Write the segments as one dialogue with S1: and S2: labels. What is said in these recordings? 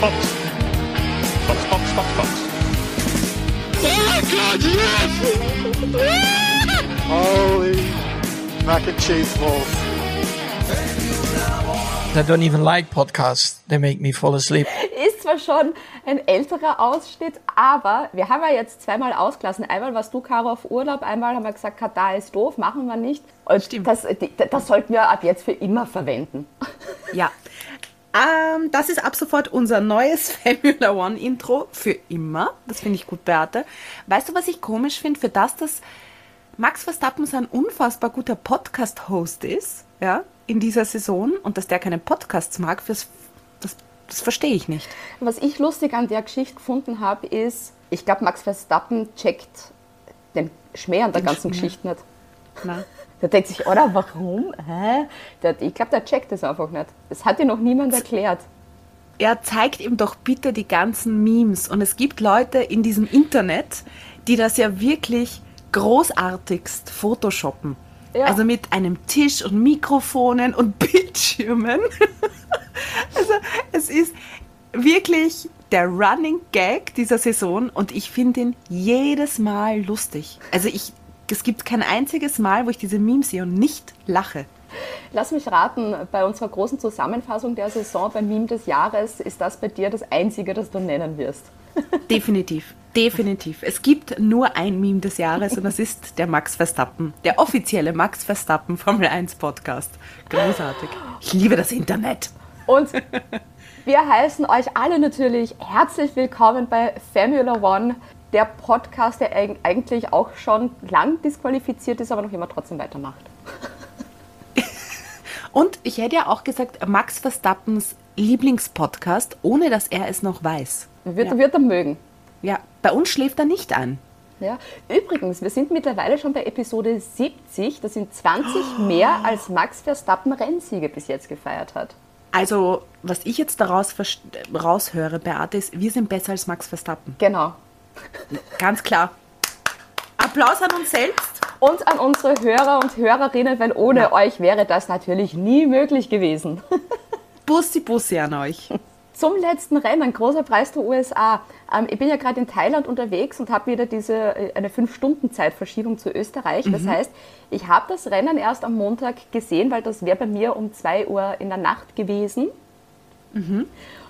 S1: Box. Box, Box, Box, Box. Oh God, yes!
S2: Holy mac and cheese balls.
S3: I don't even like podcasts. They make me fall asleep.
S4: Ist zwar schon ein älterer Ausschnitt, aber wir haben ja jetzt zweimal ausgelassen. Einmal warst du, Caro, auf Urlaub, einmal haben wir gesagt, Katar ist doof, machen wir nicht. Und
S5: Stimmt.
S4: Das, das sollten wir ab jetzt für immer verwenden.
S5: Ja. Ähm, das ist ab sofort unser neues Formula One Intro für immer. Das finde ich gut, Beate. Weißt du, was ich komisch finde? Für das, dass Max Verstappen so ein unfassbar guter Podcast-Host ist, ja, in dieser Saison und dass der keine Podcasts mag, fürs, das, das verstehe ich nicht.
S4: Was ich lustig an der Geschichte gefunden habe, ist, ich glaube, Max Verstappen checkt den Schmäh an der ganzen
S5: Schmäh.
S4: Geschichte nicht.
S5: Na?
S4: Der denkt sich, oder warum? Hä? Der, ich glaube, der checkt das einfach nicht. Das hat dir noch niemand erklärt.
S5: er zeigt ihm doch bitte die ganzen Memes. Und es gibt Leute in diesem Internet, die das ja wirklich großartigst photoshoppen.
S4: Ja.
S5: Also mit einem Tisch und Mikrofonen und Bildschirmen. also es ist wirklich der Running Gag dieser Saison und ich finde ihn jedes Mal lustig. Also ich, es gibt kein einziges Mal, wo ich diese Memes sehe und nicht lache.
S4: Lass mich raten, bei unserer großen Zusammenfassung der Saison beim Meme des Jahres ist das bei dir das einzige, das du nennen wirst.
S5: Definitiv, definitiv. Es gibt nur ein Meme des Jahres und das ist der Max Verstappen, der offizielle Max Verstappen Formel 1 Podcast. Großartig. Ich liebe das Internet.
S4: Und wir heißen euch alle natürlich herzlich willkommen bei Formula One, der Podcast, der eig- eigentlich auch schon lang disqualifiziert ist, aber noch immer trotzdem weitermacht.
S5: Und ich hätte ja auch gesagt, Max Verstappens Lieblingspodcast, ohne dass er es noch weiß.
S4: Wird,
S5: Ja.
S4: wird er mögen.
S5: Ja, bei uns schläft er nicht an.
S4: Ja. Übrigens, wir sind mittlerweile schon bei Episode 70. Das sind 20 mehr, als Max Verstappen Rennsiege bis jetzt gefeiert hat.
S5: Also, was ich jetzt daraus raushöre, Beate, ist, wir sind besser als Max Verstappen.
S4: Genau.
S5: Ganz klar. Applaus an uns selbst.
S4: Und an unsere Hörer und Hörerinnen, weil ohne euch wäre das natürlich nie möglich gewesen.
S5: Bussi, Bussi an euch.
S4: Zum letzten Rennen, großer Preis der USA. Ähm, ich bin ja gerade in Thailand unterwegs und habe wieder diese äh, eine 5-Stunden-Zeitverschiebung zu Österreich. Das heißt, ich habe das Rennen erst am Montag gesehen, weil das wäre bei mir um 2 Uhr in der Nacht gewesen.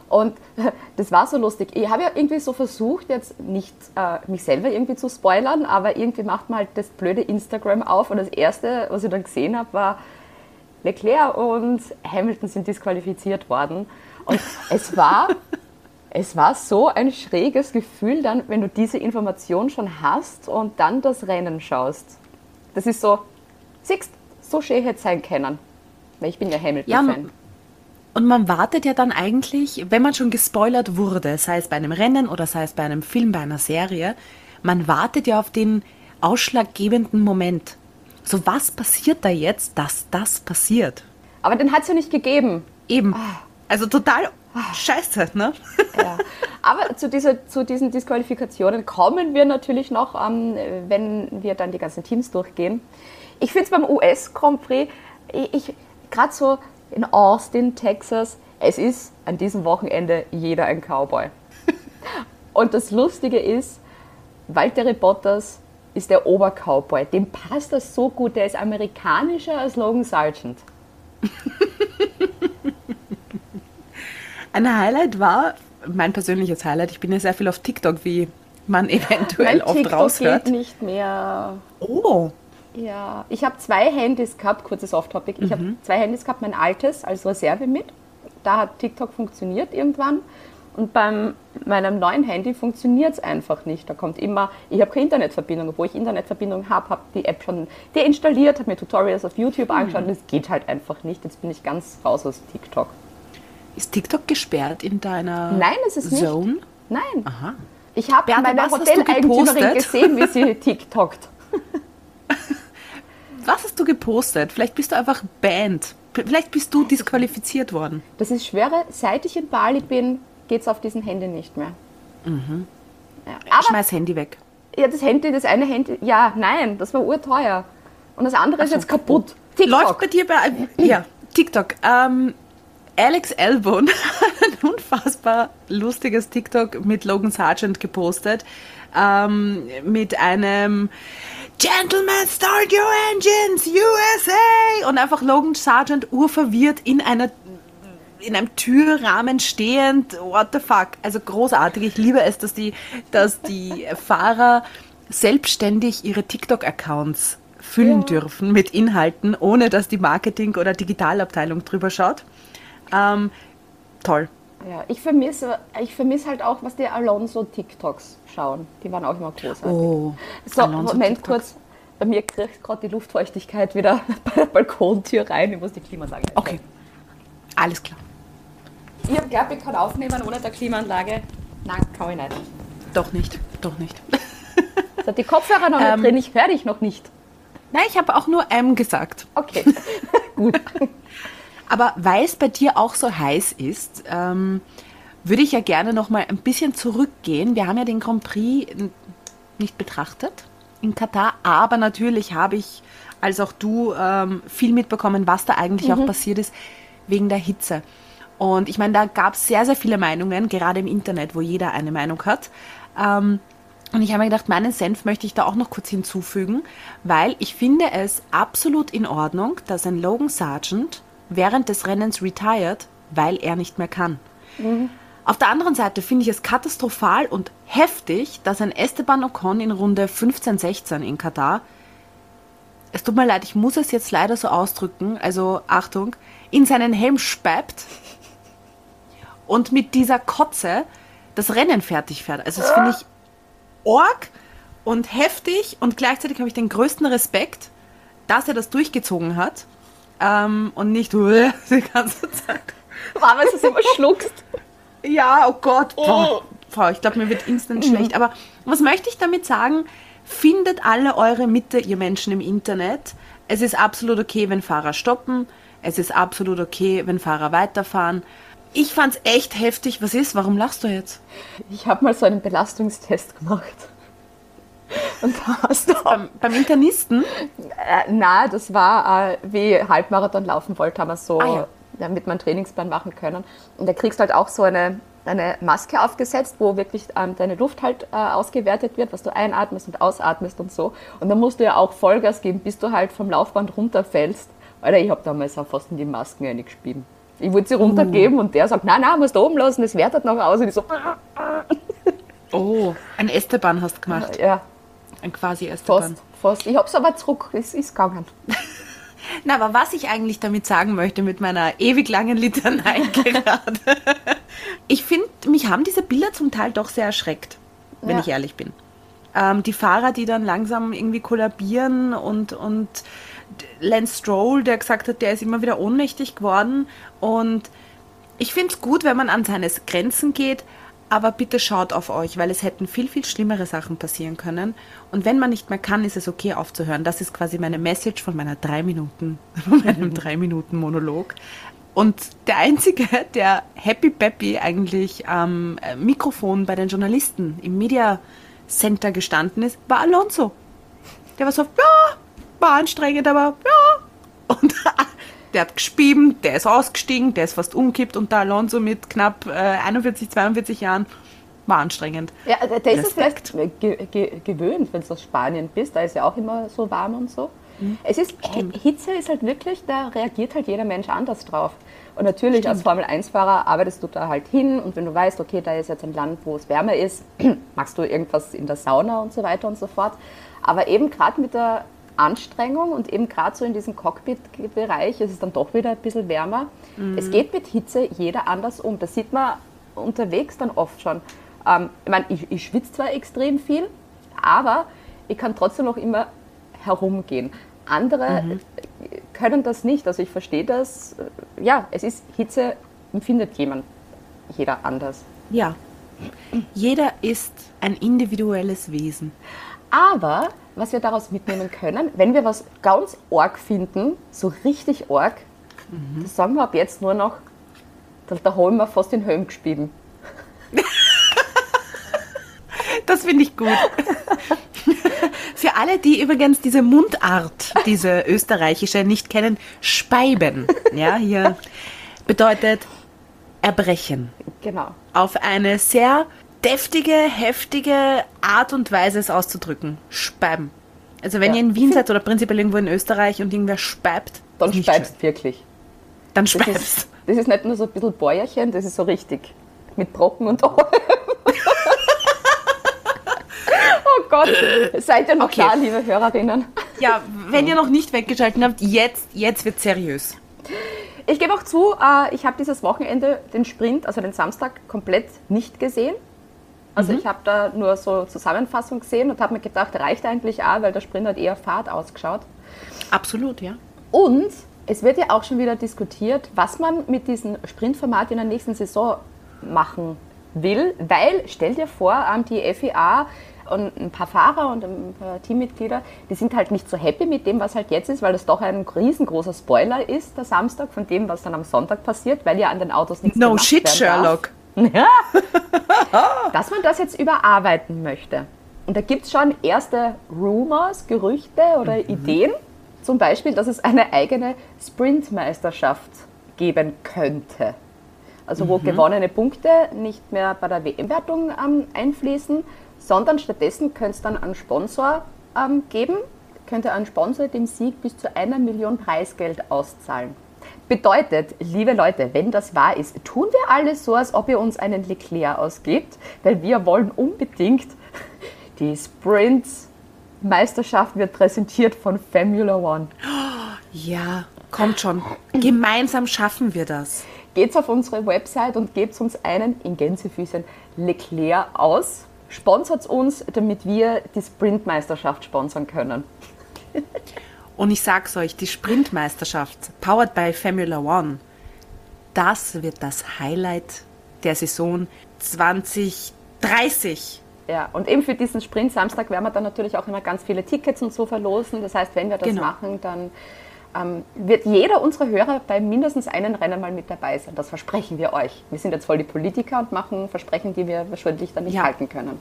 S4: Und das war so lustig. Ich habe ja irgendwie so versucht, jetzt nicht äh, mich selber irgendwie zu spoilern, aber irgendwie macht man halt das blöde Instagram auf und das Erste, was ich dann gesehen habe, war, Leclerc und Hamilton sind disqualifiziert worden. Und es war, es war so ein schräges Gefühl dann, wenn du diese Information schon hast und dann das Rennen schaust. Das ist so, siehst, so schön hätte es sein können. Weil ich bin ja
S5: Ja,
S4: Hamilton-Fan.
S5: und- Und man wartet ja dann eigentlich, wenn man schon gespoilert wurde, sei es bei einem Rennen oder sei es bei einem Film, bei einer Serie, man wartet ja auf den ausschlaggebenden Moment. So, was passiert da jetzt, dass das passiert?
S4: Aber den hat es ja nicht gegeben.
S5: Eben. Also total scheiße, ne?
S4: Ja. Aber zu, dieser, zu diesen Disqualifikationen kommen wir natürlich noch, ähm, wenn wir dann die ganzen Teams durchgehen. Ich finde es beim US Grand Prix, ich, ich gerade so in Austin, Texas, es ist an diesem Wochenende jeder ein Cowboy. Und das Lustige ist, Valtteri Bottas ist der Obercowboy. Dem passt das so gut. Der ist amerikanischer als Logan Sargent.
S5: Ein Highlight war, mein persönliches Highlight, ich bin ja sehr viel auf TikTok, wie man eventuell
S4: Mein
S5: oft
S4: TikTok
S5: raushört.
S4: geht nicht mehr.
S5: Oh,
S4: Ja, ich habe zwei Handys gehabt, kurzes Off-Topic. Ich habe zwei Handys gehabt, mein altes als Reserve mit. Da hat TikTok funktioniert irgendwann. Und beim meinem neuen Handy funktioniert es einfach nicht. Da kommt immer, ich habe keine Internetverbindung, obwohl ich Internetverbindung habe, habe die App schon deinstalliert, habe mir Tutorials auf YouTube angeschaut und es geht halt einfach nicht. Jetzt bin ich ganz raus aus TikTok.
S5: ist TikTok gesperrt in deiner
S4: Nein, es ist nicht.
S5: Zone?
S4: Nein.
S5: Aha.
S4: Ich habe meine Hoteleigentümerin gesehen, wie sie TikTokt.
S5: Was hast du gepostet? Vielleicht bist du einfach banned. Vielleicht bist du disqualifiziert worden.
S4: Das ist schwere. Seit ich in Bali bin, geht es auf diesem Handy nicht mehr. Ja. Aber
S5: Schmeiß Handy weg.
S4: ja, das Handy, das eine Handy, ja, nein, das war urteuer. Und das andere ist jetzt kaputt. TikTok.
S5: Läuft bei dir bei. Ja, TikTok. Ähm, Alex Albon hat ein unfassbar lustiges TikTok mit Logan Sargent gepostet. Ähm, mit einem Gentlemen, start your engines, USA! Und einfach Logan Sargent urverwirrt in einer in einem Türrahmen stehend, what the fuck. Also großartig. Ich liebe es, dass die, dass die Fahrer selbstständig ihre TikTok-Accounts füllen
S4: Ja.
S5: dürfen mit Inhalten, ohne dass die Marketing- oder Digitalabteilung drüber schaut. Ähm, toll.
S4: Ja, ich vermisse ich vermiss halt auch, was die Alonso-TikToks schauen. Die waren auch immer großartig.
S5: Oh,
S4: so,
S5: Alonso
S4: Moment kurz. Bei mir kriegt gerade die Luftfeuchtigkeit wieder bei der Balkontür rein. Ich muss die Klimaanlage
S5: Okay, alles klar.
S4: Ich habe geglaubt, ich kann aufnehmen ohne der Klimaanlage. Nein, kann ich nicht.
S5: Doch nicht, doch nicht.
S4: So, die Kopfhörer noch nicht
S5: Ähm.
S4: drin, ich höre dich noch nicht.
S5: Nein, ich habe auch nur M gesagt.
S4: Okay.
S5: Aber weil es bei dir auch so heiß ist, ähm, würde ich ja gerne noch mal ein bisschen zurückgehen. Wir haben ja den Grand Prix n- nicht betrachtet in Katar, aber natürlich habe ich, als auch du, ähm, viel mitbekommen, was da eigentlich auch passiert ist wegen der Hitze. Und ich meine, da gab es sehr, sehr viele Meinungen, gerade im Internet, wo jeder eine Meinung hat. Ähm, und ich habe mir gedacht, meinen Senf möchte ich da auch noch kurz hinzufügen, weil ich finde es absolut in Ordnung, dass ein Logan Sargent während des Rennens retired, weil er nicht mehr kann. Auf der anderen Seite finde ich es katastrophal und heftig, dass ein Esteban Ocon in Runde 15, 16 in Katar, es tut mir leid, ich muss es jetzt leider so ausdrücken, also Achtung, in seinen Helm speibt und mit dieser Kotze das Rennen fertig fährt. Also das finde ich org und heftig und gleichzeitig habe ich den größten Respekt, dass er das durchgezogen hat ähm, und nicht die ganze Zeit.
S4: War, weil du es immer schluckst.
S5: Ja, oh Gott. Boah, Frau, ich glaube, mir wird instant schlecht. Aber was möchte ich damit sagen? Findet alle eure Mitte, ihr Menschen im Internet. Es ist absolut okay, wenn Fahrer stoppen. Es ist absolut okay, wenn Fahrer weiterfahren. Ich fand's echt heftig. Was ist? Warum lachst du jetzt?
S4: Ich habe mal so einen Belastungstest gemacht. Und da hast du
S5: Beim, beim Internisten?
S4: Äh, na, das war, äh, wie Halbmarathon laufen wollte, haben wir so,
S5: Ah, ja.
S4: damit einen Trainingsplan machen können. Und da kriegst du halt auch so eine, eine Maske aufgesetzt, wo wirklich ähm, deine Luft halt äh, ausgewertet wird, was du einatmest und ausatmest und so. Und dann musst du ja auch Vollgas geben, bis du halt vom Laufband runterfällst. Alter, ich habe damals auch fast in die Masken eingespieben. Ich wollte sie runtergeben und der sagt, nein, nein, musst du oben lassen, das wertet noch aus. Und ich so,
S5: Oh, ein Esteban hast du gemacht.
S4: ja,
S5: Ein quasi Esteban.
S4: fast, fast. Ich hab's aber zurück, es ist gegangen.
S5: Na, aber was ich eigentlich damit sagen möchte mit meiner ewig langen Litanei gerade. ich finde, mich haben diese Bilder zum Teil doch sehr erschreckt, wenn
S4: Ja.
S5: ich ehrlich bin. Ähm, die Fahrer, die dann langsam irgendwie kollabieren und, und Lance Stroll, der gesagt hat, der ist immer wieder ohnmächtig geworden. Und ich finde es gut, wenn man an seine Grenzen geht, aber bitte schaut auf euch, weil es hätten viel, viel schlimmere Sachen passieren können. Und wenn man nicht mehr kann, ist es okay aufzuhören. Das ist quasi meine Message von meiner drei Minuten, von meinem drei Minuten Monolog. Und der Einzige, der happy peppy eigentlich am äh, Mikrofon bei den Journalisten im Media Center gestanden ist, war Alonso. Der war so, ja, war anstrengend, aber ja. Und der hat gespieben, der ist ausgestiegen, der ist fast umkippt und der Alonso mit knapp äh, 41, 42 Jahren war anstrengend.
S4: Ja, der ist es vielleicht ge ge gewöhnt, wenn du aus Spanien bist. Da ist ja auch immer so warm und so. Es ist, Hitze ist halt wirklich, da reagiert halt jeder Mensch anders drauf. Und natürlich als Formel-1-Fahrer arbeitest du da halt hin und wenn du weißt, okay, da ist jetzt ein Land, wo es wärmer ist, machst du irgendwas in der Sauna und so weiter und so fort. Aber eben gerade mit der Anstrengung und eben gerade so in diesem Cockpit-Bereich ist es dann doch wieder ein bisschen wärmer. Es geht mit Hitze jeder anders um. Das sieht man unterwegs dann oft schon. Ähm, ich meine, ich, ich schwitze zwar extrem viel, aber ich kann trotzdem noch immer herumgehen. Andere äh, können das nicht. Also ich verstehe das. Ja, es ist Hitze, empfindet jemand, jeder anders.
S5: Ja. Jeder ist ein individuelles Wesen.
S4: Aber was wir daraus mitnehmen können, wenn wir was ganz arg finden, so richtig arg, das sagen wir ab jetzt nur noch, da, da haben wir fast den Helm gespieben.
S5: Das finde ich gut. Für alle, die übrigens diese Mundart, diese österreichische, nicht kennen, Speiben. Ja, hier bedeutet erbrechen.
S4: Genau.
S5: Auf eine sehr deftige, heftige Art und Weise es auszudrücken. Speiben. Also wenn
S4: Ja.
S5: ihr in Wien seid oder prinzipiell irgendwo in Österreich und irgendwer speibt,
S4: Dann speibst wirklich.
S5: Dann
S4: Das
S5: speibst.
S4: ist, das ist nicht nur so ein bisschen Bäuerchen, das ist so richtig. Mit Brocken und allem. oh Gott, seid ihr noch
S5: Okay.
S4: klar, liebe Hörerinnen?
S5: Ja, wenn ihr noch nicht weggeschalten habt, jetzt, jetzt wird seriös.
S4: Ich gebe auch zu, äh, ich habe dieses Wochenende den Sprint, also den Samstag, komplett nicht gesehen. Also ich habe da nur so Zusammenfassung gesehen und habe mir gedacht, reicht eigentlich auch, weil der Sprint hat eher Fahrt ausgeschaut.
S5: Absolut, ja.
S4: Und es wird ja auch schon wieder diskutiert, was man mit diesem Sprintformat in der nächsten Saison machen will, weil, stell dir vor, ähm, die FIA und ein paar Fahrer und ein paar Teammitglieder, die sind halt nicht so happy mit dem, was halt jetzt ist, weil das doch ein riesengroßer Spoiler ist, der Samstag, von dem, was dann am Sonntag passiert, weil ja an den Autos nichts
S5: No
S4: gemacht
S5: shit,
S4: werden darf
S5: Sherlock.
S4: dass man das jetzt überarbeiten möchte. Und da gibt es schon erste Rumors, Gerüchte oder Ideen. Zum Beispiel, dass es eine eigene Sprintmeisterschaft geben könnte. Also wo gewonnene Punkte nicht mehr bei der WM-Wertung ähm, einfließen, sondern stattdessen könnte es dann einen Sponsor ähm, geben, könnte ein Sponsor dem Sieg bis zu einer Million Preisgeld auszahlen. Bedeutet, liebe Leute, wenn das wahr ist, tun wir alles so, als ob ihr uns einen Leclerc ausgibt, weil wir wollen unbedingt die Sprint-Meisterschaft wird präsentiert von Formula One.
S5: Ja, kommt schon. Gemeinsam schaffen wir das.
S4: Geht's auf unsere Website und gebt uns einen in Gänsefüßchen Leclerc aus. Sponsert uns, damit wir die Sprintmeisterschaft sponsern können.
S5: Und ich sag's euch, die Sprintmeisterschaft, powered by Formula One, das wird das Highlight der Saison 2030.
S4: Ja, und eben für diesen Sprint Samstag werden wir dann natürlich auch immer ganz viele Tickets und so verlosen. Das heißt, wenn wir das
S5: Genau.
S4: machen, dann ähm, wird jeder unserer Hörer bei mindestens einem Rennen mal mit dabei sein. Das versprechen wir euch. Wir sind jetzt voll die Politiker und machen Versprechen, die wir wahrscheinlich dann nicht
S5: Ja.
S4: halten können.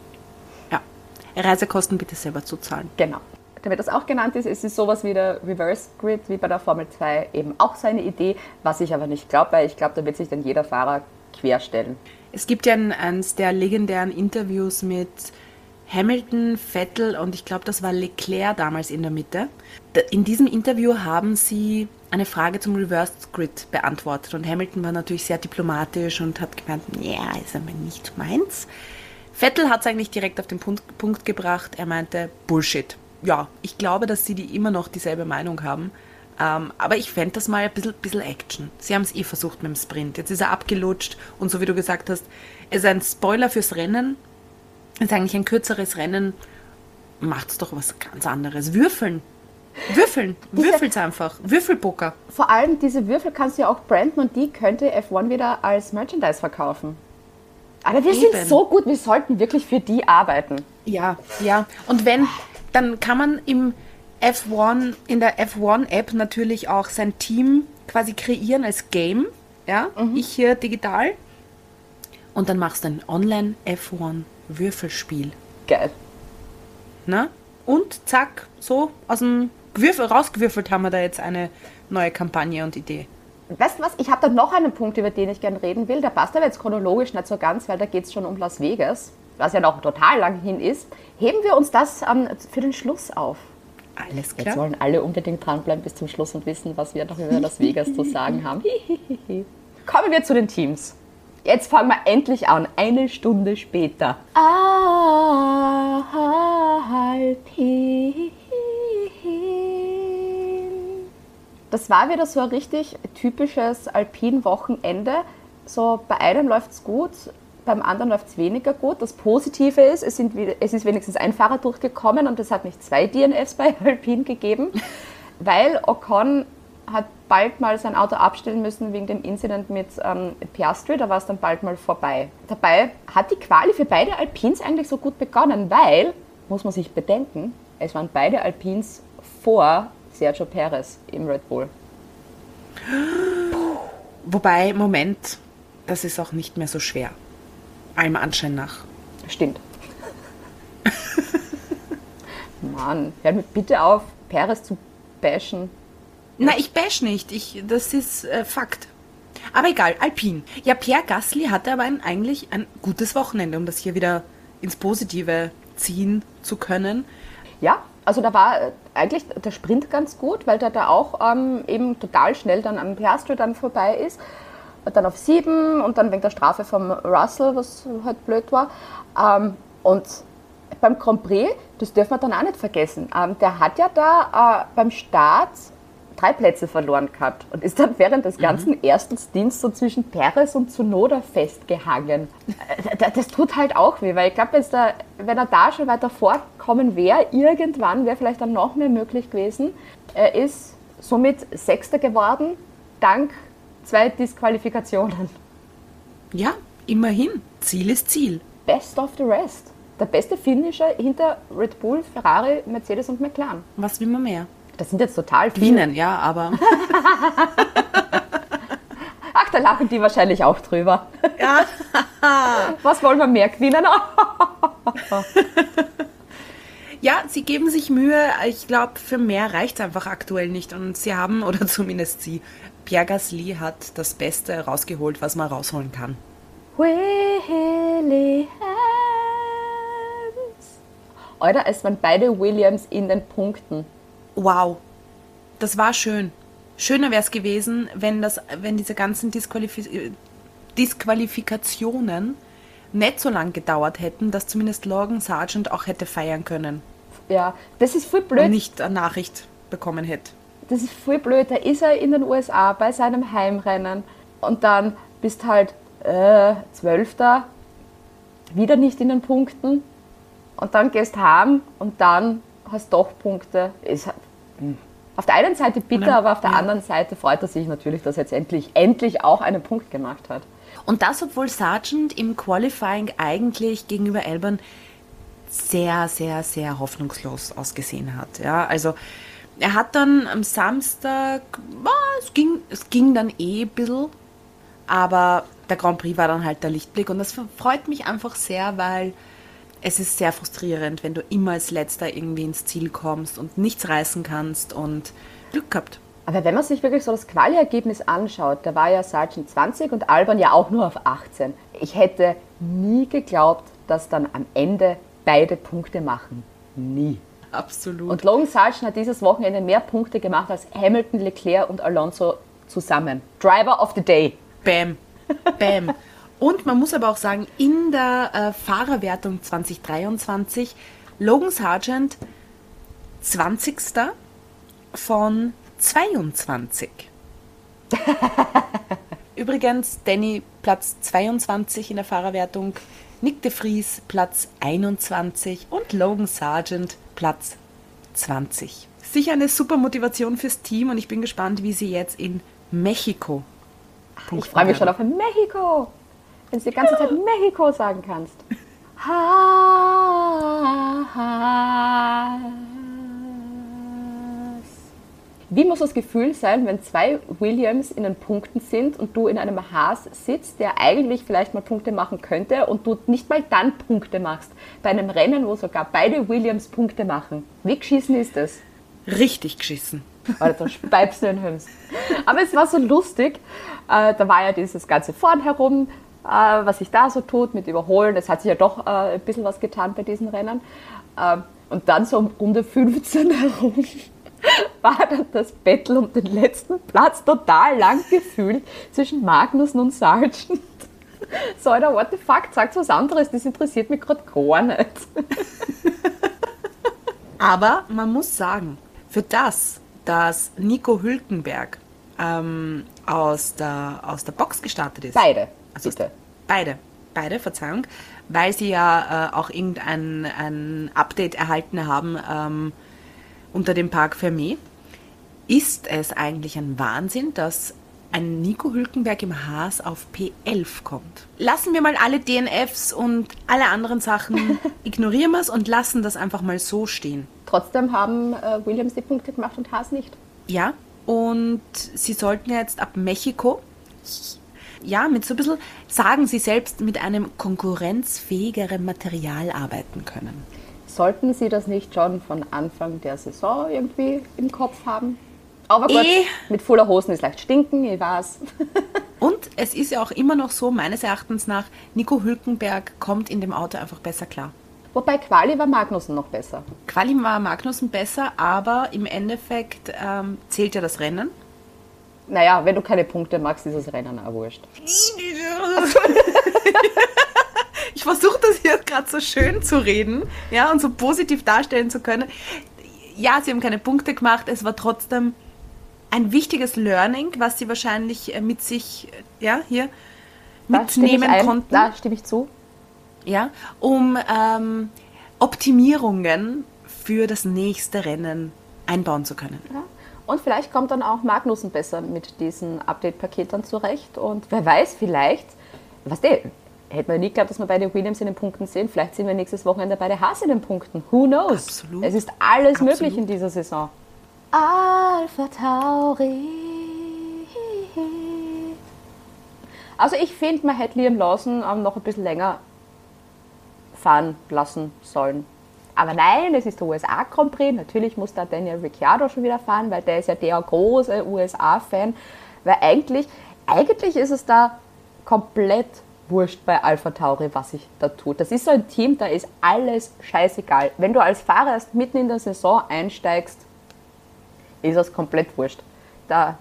S5: Ja, Reisekosten bitte selber zu zahlen.
S4: Genau. Damit das auch genannt ist, es ist sowas wie der Reverse Grid, wie bei der Formel 2 eben auch seine Idee, was ich aber nicht glaube, weil ich glaube, da wird sich dann jeder Fahrer querstellen.
S5: Es gibt ja ein, eines der legendären Interviews mit Hamilton, Vettel und ich glaube, das war Leclerc damals in der Mitte. In diesem Interview haben sie eine Frage zum Reverse Grid beantwortet und Hamilton war natürlich sehr diplomatisch und hat gemeint, ja, ist aber nicht meins. Vettel hat es eigentlich direkt auf den Punkt, Punkt gebracht. Er meinte, Bullshit. Ja, ich glaube, dass sie die immer noch dieselbe Meinung haben. Ähm, aber ich fände das mal ein bisschen, bisschen Action. Sie haben es eh versucht mit dem Sprint. Jetzt ist er abgelutscht und so wie du gesagt hast, ist ein Spoiler fürs Rennen. Ist eigentlich ein kürzeres Rennen. Macht's doch was ganz anderes. Würfeln. Würfeln. Würfelt's einfach. Würfelpoker.
S4: Vor allem diese Würfel kannst du ja auch branden und die könnte F1 wieder als Merchandise verkaufen. Aber wir
S5: Eben.
S4: sind so gut, wir sollten wirklich für die arbeiten.
S5: Ja, ja. Und wenn, dann kann man im F1, in der F1-App natürlich auch sein Team quasi kreieren als Game. Ja, ich hier digital. Und dann machst du ein Online-F1-Würfelspiel.
S4: Geil.
S5: Ne? Und zack, so aus dem Gewürfel rausgewürfelt haben wir da jetzt eine neue Kampagne und Idee.
S4: Weißt du was? Ich habe da noch einen Punkt, über den ich gerne reden will. Der passt aber jetzt chronologisch nicht so ganz, weil da geht es schon um Las Vegas, was ja noch total lang hin ist. Heben wir uns das ähm, für den Schluss auf.
S5: Alles
S4: Jetzt
S5: klar.
S4: wollen alle unbedingt dranbleiben bis zum Schluss und wissen, was wir noch über Las Vegas zu sagen haben. Kommen wir zu den Teams. Jetzt fangen wir endlich an, eine Stunde später. Alpin. Das war wieder so ein richtig typisches Alpin-Wochenende. So bei einem läuft es gut, beim anderen läuft es weniger gut. Das Positive ist, es, sind, es ist wenigstens ein Fahrer durchgekommen und es hat nicht zwei DNFs bei Alpine gegeben, weil Ocon hat bald mal sein Auto abstellen müssen wegen dem Incident mit ähm, Piastri, da war es dann bald mal vorbei. Dabei hat die Quali für beide Alpins eigentlich so gut begonnen, weil, muss man sich bedenken, es waren beide Alpins vor Sergio Perez im Red Bull.
S5: Wobei, Moment, das ist auch nicht mehr so schwer. Allem Anschein nach.
S4: Stimmt. Mann, hör mir bitte auf, Perez zu bashen.
S5: Na, ich bash nicht. Ich, das ist äh, Fakt. Aber egal, Alpin. Ja, Pierre Gasly hatte aber ein, eigentlich ein gutes Wochenende, um das hier wieder ins Positive ziehen zu können.
S4: Ja, also da war äh, eigentlich der Sprint ganz gut, weil der da auch ähm, eben total schnell dann am Piastri dann vorbei ist. Dann auf sieben und dann wegen der Strafe vom Russell, was halt blöd war. Ähm, und beim Grand Prix, das dürfen wir dann auch nicht vergessen, ähm, der hat ja da äh, beim Start drei Plätze verloren gehabt und ist dann während des ganzen ersten Stints so zwischen Perez und Zunoda festgehangen. Äh, das tut halt auch weh, weil ich glaube, wenn er da schon weiter vorkommen wäre, irgendwann wäre vielleicht dann noch mehr möglich gewesen. Er ist somit Sechster geworden, dank zwei Disqualifikationen.
S5: Ja, immerhin. Ziel ist Ziel.
S4: Best of the rest. Der beste Finisher hinter Red Bull, Ferrari, Mercedes und McLaren.
S5: Was will man mehr?
S4: Das sind jetzt total viele.
S5: Bienen, ja, aber.
S4: Ach, da lachen die wahrscheinlich auch drüber.
S5: ja.
S4: Was wollen wir mehr gewinnen?
S5: Ja, sie geben sich Mühe. Ich glaube, für mehr reicht es einfach aktuell nicht. Und sie haben, oder zumindest sie, Pierre Gasly hat das Beste rausgeholt, was man rausholen kann.
S4: Williams. Oder es waren beide Williams in den Punkten.
S5: Wow, das war schön. Schöner wäre es gewesen, wenn, das, wenn diese ganzen Disqualifi Disqualifikationen nicht so lang gedauert hätten, dass zumindest Logan Sargent auch hätte feiern können
S4: Ja, das ist voll
S5: und
S4: blöd.
S5: nicht eine Nachricht bekommen hätte.
S4: Das ist voll blöd. Da ist er in den USA bei seinem Heimrennen und dann bist halt äh, Zwölfter, wieder nicht in den Punkten und dann gehst heim und dann hast doch Punkte. Ist halt, hm. auf der einen Seite bitter, aber auf der anderen Seite freut er sich natürlich, dass er jetzt endlich, endlich auch einen Punkt gemacht hat.
S5: Und das, obwohl Sargent im Qualifying eigentlich gegenüber Albon sehr, sehr, sehr hoffnungslos ausgesehen hat. Ja, also er hat dann am Samstag, ah, es, ging, es ging dann eh ein bisschen, aber der Grand Prix war dann halt der Lichtblick und das freut mich einfach sehr, weil es ist sehr frustrierend, wenn du immer als Letzter irgendwie ins Ziel kommst und nichts reißen kannst und Glück gehabt.
S4: Aber wenn man sich wirklich so das Quali-Ergebnis anschaut, da war ja Sargent 20 und Alban ja auch nur auf 18. Ich hätte nie geglaubt, dass dann am Ende beide Punkte machen. Nie.
S5: Absolut.
S4: Und Logan Sargent hat dieses Wochenende mehr Punkte gemacht als Hamilton, Leclerc und Alonso zusammen. Driver of the Day.
S5: Bam. Bam. Und man muss aber auch sagen, in der äh, Fahrerwertung 2023 Logan Sargent 20. von 22. Übrigens, Danny Platz 22 in der Fahrerwertung, Nick de Vries Platz 21 und Logan Sargent Platz 20. Sicher eine super Motivation fürs Team und ich bin gespannt, wie sie jetzt in Mexiko.
S4: Ich freue mich schon auf Mexiko. Wenn du die ganze Zeit Mexiko sagen kannst. Haas. Wie muss das Gefühl sein, wenn zwei Williams in den Punkten sind und du in einem Haas sitzt, der eigentlich vielleicht mal Punkte machen könnte und du nicht mal dann Punkte machst? Bei einem Rennen, wo sogar beide Williams Punkte machen. Wie geschissen ist das?
S5: Richtig geschissen.
S4: Alter, speibst du den Höms. Aber es war so lustig. Äh, da war ja dieses ganze Vorn herum, äh, was sich da so tut mit Überholen. Es hat sich ja doch äh, ein bisschen was getan bei diesen Rennen. Und dann so um Runde 15 herum war dann das Battle um den letzten Platz total lang gefühlt zwischen Magnussen und Sargent. So, Alter, what the fuck, sagt was anderes, das interessiert mich gerade gar nicht.
S5: Aber man muss sagen, für das, dass Nico Hülkenberg ähm, aus, der, aus der Box gestartet ist.
S4: Beide,
S5: Also
S4: bitte.
S5: Beide, beide, Verzeihung, weil sie ja äh, auch irgendein ein Update erhalten haben ähm, unter dem Park Fermé, ist es eigentlich ein Wahnsinn, dass ein Nico Hülkenberg im Haas auf P11 kommt. Lassen wir mal alle DNFs und alle anderen Sachen, ignorieren wir es und lassen das einfach mal so stehen.
S4: Trotzdem haben äh, Williams die Punkte gemacht und Haas nicht.
S5: Ja, und sie sollten ja jetzt ab Mexiko, ja, mit so ein bisschen, sagen sie selbst, mit einem konkurrenzfähigeren Material arbeiten können.
S4: Sollten Sie das nicht schon von Anfang der Saison irgendwie im Kopf haben? Aber gut,
S5: Eh.
S4: mit voller Hosen ist leicht stinken, ich weiß.
S5: Und es ist ja auch immer noch so, meines Erachtens nach, Nico Hülkenberg kommt in dem Auto einfach besser klar.
S4: Wobei Quali war Magnussen noch besser.
S5: Quali war Magnussen besser, aber im Endeffekt ähm, zählt ja das Rennen.
S4: Naja, wenn du keine Punkte magst, ist das Rennen auch wurscht.
S5: Ich versuche das jetzt gerade so schön zu reden, ja, und so positiv darstellen zu können. Ja, sie haben keine Punkte gemacht, es war trotzdem ein wichtiges Learning, was sie wahrscheinlich äh, mit sich, äh, ja, hier
S4: Da
S5: mitnehmen konnten.
S4: Da stimme ich zu.
S5: ja, um ähm, Optimierungen für das nächste Rennen einbauen zu können.
S4: Ja. Und vielleicht kommt dann auch Magnussen besser mit diesen Update-Paket dann zurecht. Und wer weiß, vielleicht, was der, hätte man nie geglaubt, dass wir beide Williams in den Punkten sehen. Vielleicht sind wir nächstes Wochenende bei der Haas in den Punkten. Who knows?
S5: Absolut.
S4: Es ist alles
S5: Absolut.
S4: möglich in dieser Saison. Alpha Tauri. Also ich finde, man hätte Liam Lawson ähm, noch ein bisschen länger fahren lassen sollen. Aber nein, es ist der USA Grand Prix. Natürlich muss da Daniel Ricciardo schon wieder fahren, weil der ist ja der große USA-Fan. Weil eigentlich, eigentlich ist es da komplett wurscht bei Alpha Tauri, was sich da tut. Das ist so ein Team, da ist alles scheißegal. Wenn du als Fahrer erst mitten in der Saison einsteigst, ist das komplett wurscht. Da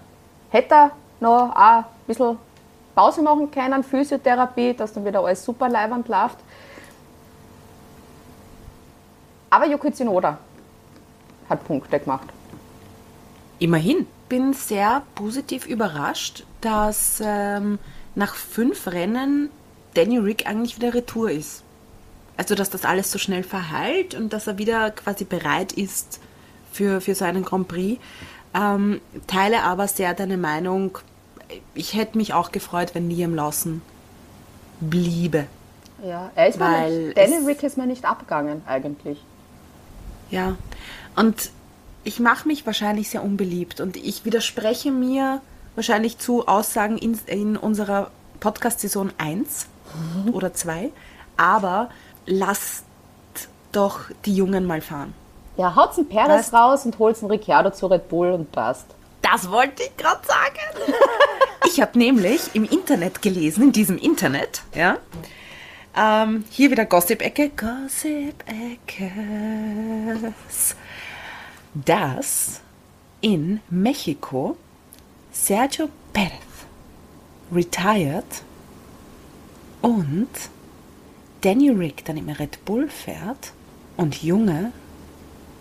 S4: hätte er noch ein bisschen Pause machen können, Physiotherapie, dass dann wieder alles super leibend läuft. Aber Yuki Tsunoda hat Punkte gemacht.
S5: Immerhin. Bin sehr positiv überrascht, dass ähm, nach fünf Rennen Danny Rick eigentlich wieder retour ist. Also, dass das alles so schnell verheilt und dass er wieder quasi bereit ist für, für so einen Grand Prix. Ähm, teile aber sehr deine Meinung. Ich hätte mich auch gefreut, wenn Liam Lawson bliebe.
S4: Ja, er ist
S5: Weil
S4: mir nicht, Danny Rick ist mir nicht abgegangen eigentlich.
S5: Ja, und ich mache mich wahrscheinlich sehr unbeliebt und ich widerspreche mir wahrscheinlich zu Aussagen in, in unserer Podcast-Saison 1 oder 2, aber lasst doch die Jungen mal fahren.
S4: Ja, haut's einen Perez raus und holt's einen Ricciardo zu Red Bull und passt.
S5: Das wollte ich gerade sagen. Ich habe nämlich im Internet gelesen, in diesem Internet, ja, ähm, hier wieder Gossip-Ecke, Gossip-Ecke, dass in Mexiko Sergio Perez retired und Danny Rick dann im Red Bull fährt und Junge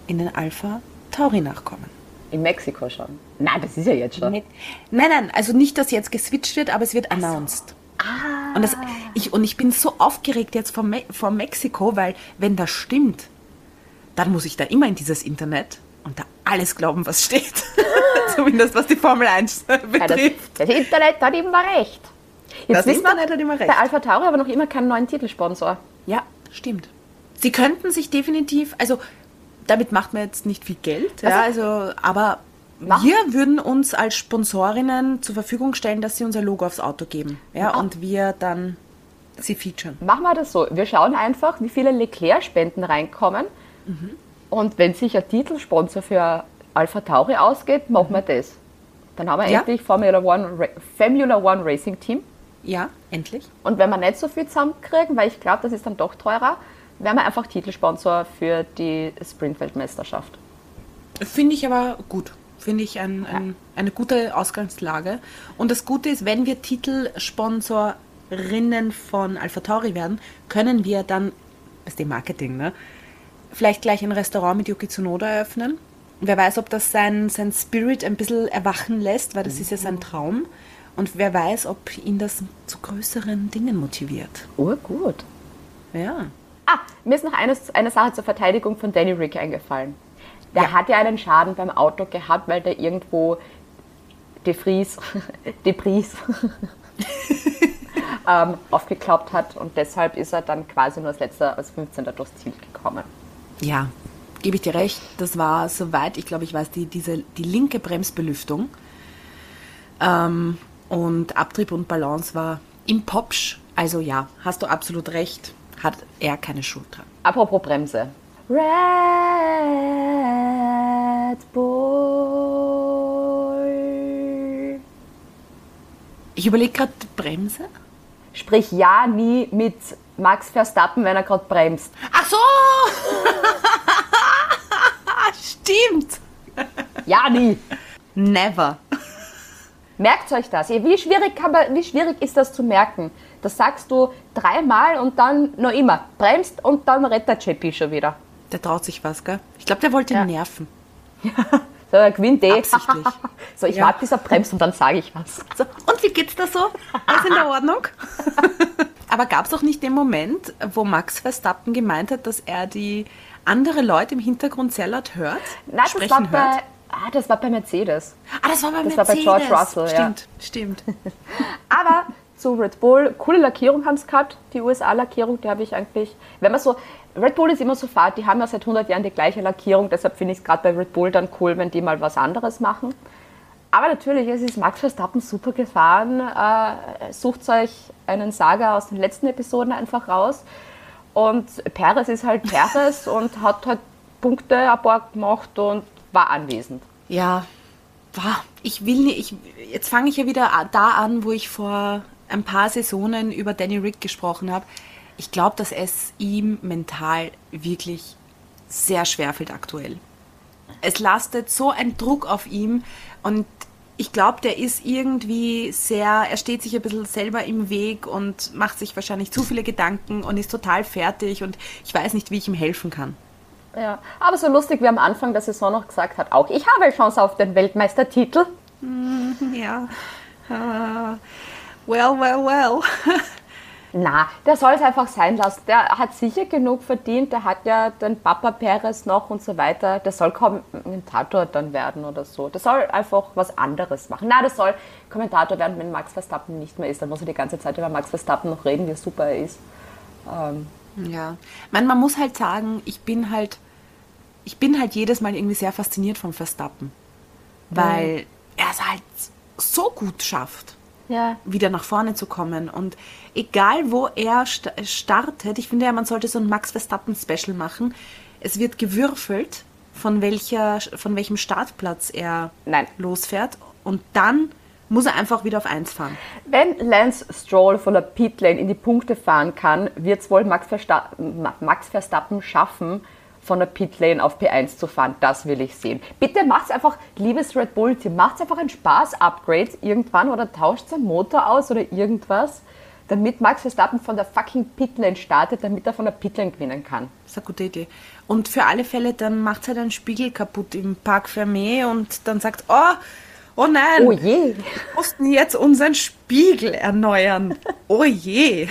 S5: in den Alpha Tauri nachkommen.
S4: In Mexiko schon. Nein, das ist ja jetzt schon.
S5: Nein, nein, also nicht, dass jetzt geswitcht wird, aber es wird announced. Und, das, ich, und ich bin so aufgeregt jetzt vor, Me vor Mexiko, weil wenn das stimmt, dann muss ich da immer in dieses Internet und da alles glauben, was steht. Zumindest was die Formel 1
S4: Ja, das,
S5: betrifft.
S4: das Internet hat immer recht. Jetzt
S5: Das
S4: wissen wir
S5: Internet hat immer recht.
S4: Bei Alpha Tauri aber noch immer keinen neuen Titelsponsor.
S5: Ja, stimmt. Sie könnten sich definitiv, also damit macht man jetzt nicht viel Geld, ja, also, aber
S4: Mach-
S5: wir würden uns als Sponsorinnen zur Verfügung stellen, dass sie unser Logo aufs Auto geben. Ja, und wir dann sie featuren.
S4: Machen wir das so. Wir schauen einfach, wie viele Leclerc-Spenden reinkommen. Und wenn sich ein Titelsponsor für Alpha Tauri ausgeht, machen wir das. Dann haben wir
S5: Ja.
S4: endlich Formula One, Formula One Racing Team.
S5: Ja, endlich.
S4: Und wenn wir nicht so viel zusammenkriegen, weil ich glaube, das ist dann doch teurer, wären wir einfach Titelsponsor für die Sprintweltmeisterschaft.
S5: Finde ich aber gut. Finde ich ein, ein, eine gute Ausgangslage. Und das Gute ist, wenn wir Titelsponsorinnen von Alpha Tauri werden, können wir dann, das ist dem Marketing, ne? Vielleicht gleich ein Restaurant mit Yuki Tsunoda eröffnen. Wer weiß, ob das sein, sein Spirit ein bisschen erwachen lässt, weil das ist ja sein Traum. Und wer weiß, ob ihn das zu größeren Dingen motiviert.
S4: Urgut.
S5: Ja.
S4: Ah, mir ist noch eine, eine Sache zur Verteidigung von Danny Rick eingefallen. Der
S5: Ja.
S4: hat ja einen Schaden beim Auto gehabt, weil der irgendwo De Vries, De Vries ähm, aufgeklappt hat und deshalb ist er dann quasi nur als letzter, als 15. durchs Ziel gekommen.
S5: Ja, gebe ich dir recht. Das war soweit, ich glaube, ich weiß, die, diese, die linke Bremsbelüftung. Ähm, und Abtrieb und Balance war im Popsch. Also ja, hast du absolut recht. Hat er keine Schuld dran.
S4: Apropos Bremse. Red Bull.
S5: Ich überlege gerade Bremse.
S4: Sprich ja nie mit Max Verstappen, wenn er gerade bremst.
S5: Ach so! Stimmt.
S4: Ja, nie.
S5: Never.
S4: Merkt euch das. Wie schwierig, man, wie schwierig ist das zu merken? Das sagst du dreimal und dann noch immer. Bremst und dann rettet der Chappie schon wieder.
S5: Der traut sich was, gell? Ich glaube, der wollte ihn nerven.
S4: So, er gewinnt eh.
S5: Absichtlich.
S4: so, ich
S5: Ja.
S4: warte, bis er bremst und dann sage ich was.
S5: So, und wie geht's da so? Alles in der Ordnung? Aber gab es auch nicht den Moment, wo Max Verstappen gemeint hat, dass er die andere Leute im Hintergrund sehr laut hört?
S4: Nein, das
S5: sprechen
S4: war,
S5: hört?
S4: Ah, das war bei Mercedes.
S5: Ah, das war bei
S4: das war bei
S5: Mercedes.
S4: George Russell, ja.
S5: Stimmt, stimmt.
S4: Aber zu Red Bull, coole Lackierung haben sie gehabt, die USA-Lackierung, die habe ich eigentlich, wenn man so, Red Bull ist immer so fad, die haben ja seit 100 Jahren die gleiche Lackierung, deshalb finde ich es gerade bei Red Bull dann cool, wenn die mal was anderes machen. Aber natürlich, es ist Max Verstappen super gefahren. Äh, sucht euch einen Saga aus den letzten Episoden einfach raus. Und Perez ist halt Perez und hat halt Punkte ein paar gemacht und war anwesend.
S5: Ja, boah, ich will nicht, ich, jetzt fange ich ja wieder da an, wo ich vor ein paar Saisonen über Danny Rick gesprochen habe. Ich glaube, dass es ihm mental wirklich sehr schwer fällt aktuell. Es lastet so ein Druck auf ihm und ich glaube, der ist irgendwie sehr, er steht sich ein bisschen selber im Weg und macht sich wahrscheinlich zu viele Gedanken und ist total fertig und ich weiß nicht, wie ich ihm helfen kann.
S4: Ja, aber so lustig, wie am Anfang der Saison noch gesagt hat, auch ich habe Chance auf den Weltmeistertitel.
S5: Ja. Ah, well, well, well.
S4: Na, der soll es einfach sein lassen. Der hat sicher genug verdient. Der hat ja den Papa Perez noch und so weiter. Der soll Kommentator dann werden oder so. Der soll einfach was anderes machen. Na, der soll Kommentator werden, wenn Max Verstappen nicht mehr ist. Dann muss er die ganze Zeit über Max Verstappen noch reden, wie super er ist. Ähm,
S5: Ja, man, man muss halt sagen, ich bin halt, ich bin halt jedes Mal irgendwie sehr fasziniert vom Verstappen, weil er es halt so gut schafft,
S4: ja.
S5: wieder nach vorne zu kommen und egal wo er sta- startet, ich finde ja, man sollte so ein Max Verstappen Special machen. Es wird gewürfelt, von welcher, von welchem Startplatz er
S4: Nein.
S5: losfährt und dann muss er einfach wieder auf eins fahren.
S4: Wenn Lance Stroll von der Pitlane in die Punkte fahren kann, wird es wohl Max, Versta Ma- Max Verstappen schaffen, von der Pitlane auf P1 zu fahren. Das will ich sehen. Bitte macht's einfach, liebes Red Bull-Team, macht's einfach ein Spaß-Upgrade irgendwann oder tauscht den Motor aus oder irgendwas, damit Max Verstappen von der fucking Pitlane startet, damit er von der Pitlane gewinnen kann.
S5: Das ist eine gute Idee. Und für alle Fälle, dann macht halt einen Spiegel kaputt im Parc Fermé und dann sagt, oh, oh nein,
S4: Oh je!
S5: wir mussten jetzt unseren Spiegel erneuern. Oh je.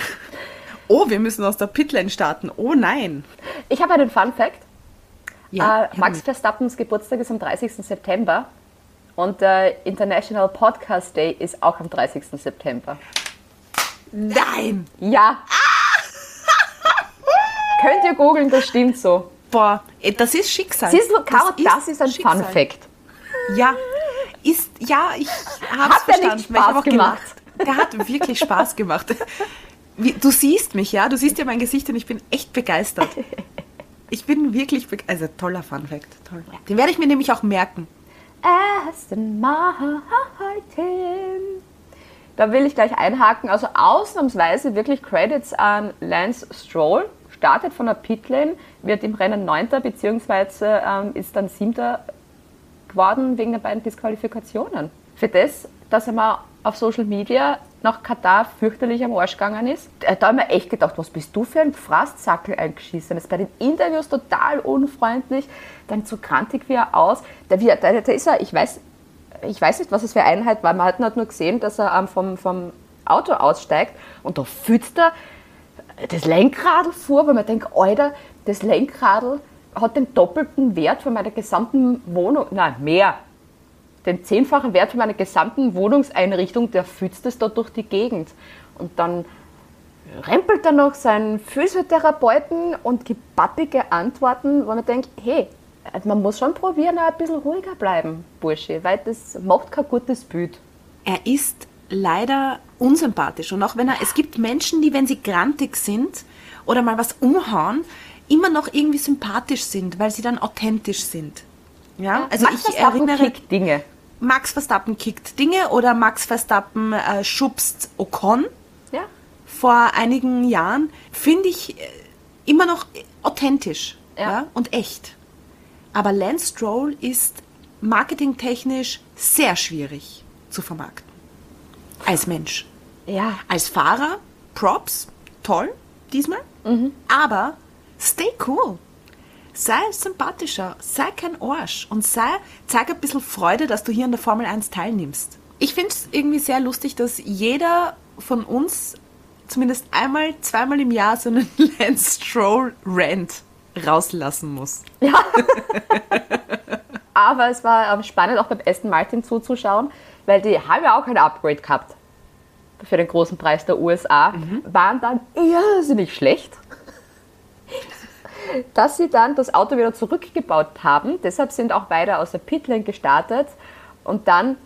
S5: Oh, wir müssen aus der Pitlane starten. Oh nein.
S4: Ich habe einen Fun Fact.
S5: Ja,
S4: äh, Max Verstappens Geburtstag ist am 30. September und der International Podcast Day ist auch am 30. September.
S5: Nein.
S4: Ja. Könnt ihr googeln, das stimmt so.
S5: Boah, eh, das ist Schicksal.
S4: Siehst du, Caro, das ist ein
S5: Schicksal.
S4: Fun Fact.
S5: Ja, ist, ja, ich habe
S4: nicht
S5: verstanden. hab
S4: Spaß gemacht?
S5: gelacht. Der hat wirklich Spaß gemacht. Du siehst mich, ja, du siehst ja mein Gesicht und ich bin echt begeistert. Ich bin wirklich. Also toller Fun Fact. Toll. Den werde ich mir nämlich auch merken.
S4: Aston Martin. Da will ich gleich einhaken. Also ausnahmsweise wirklich Credits an Lance Stroll. Startet von der Pitlane, wird im Rennen Neunter beziehungsweise ähm, ist dann Siebter geworden wegen der beiden Disqualifikationen. Für das, dass er mal auf Social Media nach Katar fürchterlich am Arsch gegangen ist, da haben wir echt gedacht, was bist du für ein Frastsackel eingeschissen. ist bei den Interviews total unfreundlich, dann so krantig wie er aus. Der, er- der, der ist er, ich weiß, ich weiß nicht, was es für Einheit war. Man hat halt nur gesehen, dass er ähm, vom, vom Auto aussteigt und da fühlt er das Lenkradl vor, weil man denkt, Alter, das Lenkradl hat den doppelten Wert von meiner gesamten Wohnung, nein, mehr, den zehnfachen Wert von meiner gesamten Wohnungseinrichtung, der fützt es da durch die Gegend. Und dann rempelt er noch seinen Physiotherapeuten und gibt pappige Antworten, wo man denkt, hey, man muss schon probieren, ein bisschen ruhiger bleiben, Bursche, weil das macht kein gutes Bild.
S5: Er ist leider unsympathisch. Und auch wenn er, es gibt Menschen, die, wenn sie grantig sind oder mal was umhauen, immer noch irgendwie sympathisch sind, weil sie dann authentisch sind. Ja, also
S4: Max
S5: ich erinnere,
S4: Dinge.
S5: Max Verstappen kickt Dinge oder Max Verstappen äh, schubst Ocon
S4: Ja.
S5: vor einigen Jahren, finde ich äh, immer noch authentisch
S4: Ja.
S5: ja. und echt. Aber Lance Stroll ist marketingtechnisch sehr schwierig zu vermarkten. Als Mensch.
S4: Ja.
S5: Als Fahrer, Props, toll, diesmal. Aber stay cool. Sei sympathischer, sei kein Arsch und sei, zeig ein bisschen Freude, dass du hier an der Formel 1 teilnimmst. Ich finde es irgendwie sehr lustig, dass jeder von uns zumindest einmal, zweimal im Jahr so einen Lance Stroll Rant rauslassen muss.
S4: Aber es war ähm, spannend, auch beim Aston Martin zuzuschauen, weil die haben ja auch ein Upgrade gehabt für den großen Preis der USA, waren dann irrsinnig schlecht, dass sie dann das Auto wieder zurückgebaut haben. Deshalb sind auch beide aus der Pitlane gestartet und dann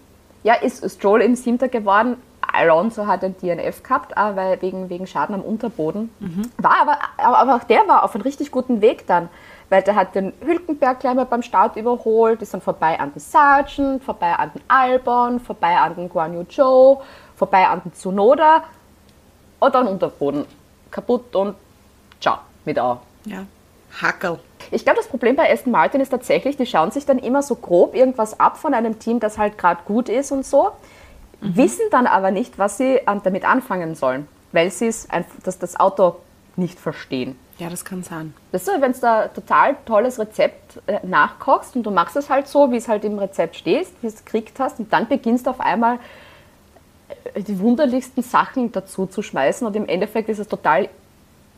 S4: ja, ist Stroll im Siebter geworden. Alonso hat ein DNF gehabt, weil wegen, wegen Schaden am Unterboden. War aber, aber, aber auch der war auf einem richtig guten Weg dann, weil der hat den Hülkenberg gleich mal beim Start überholt, ist dann vorbei an den Sargent, vorbei an den Albon, vorbei an den Guan Yu Zhou, vorbei an den Tsunoda und dann Unterboden kaputt und ciao, mit A.
S5: Ja. Hackel.
S4: Ich glaube, das Problem bei Aston Martin ist tatsächlich, die schauen sich dann immer so grob irgendwas ab von einem Team, das halt gerade gut ist und so, wissen dann aber nicht, was sie ähm, damit anfangen sollen, weil sie es das, Auto nicht verstehen.
S5: Ja, das kann sein.
S4: Das ist so, wenn du da total tolles Rezept äh, nachkochst und du machst es halt so, wie es halt im Rezept steht, wie es gekriegt hast und dann beginnst du auf einmal äh, die wunderlichsten Sachen dazu zu schmeißen und im Endeffekt ist es total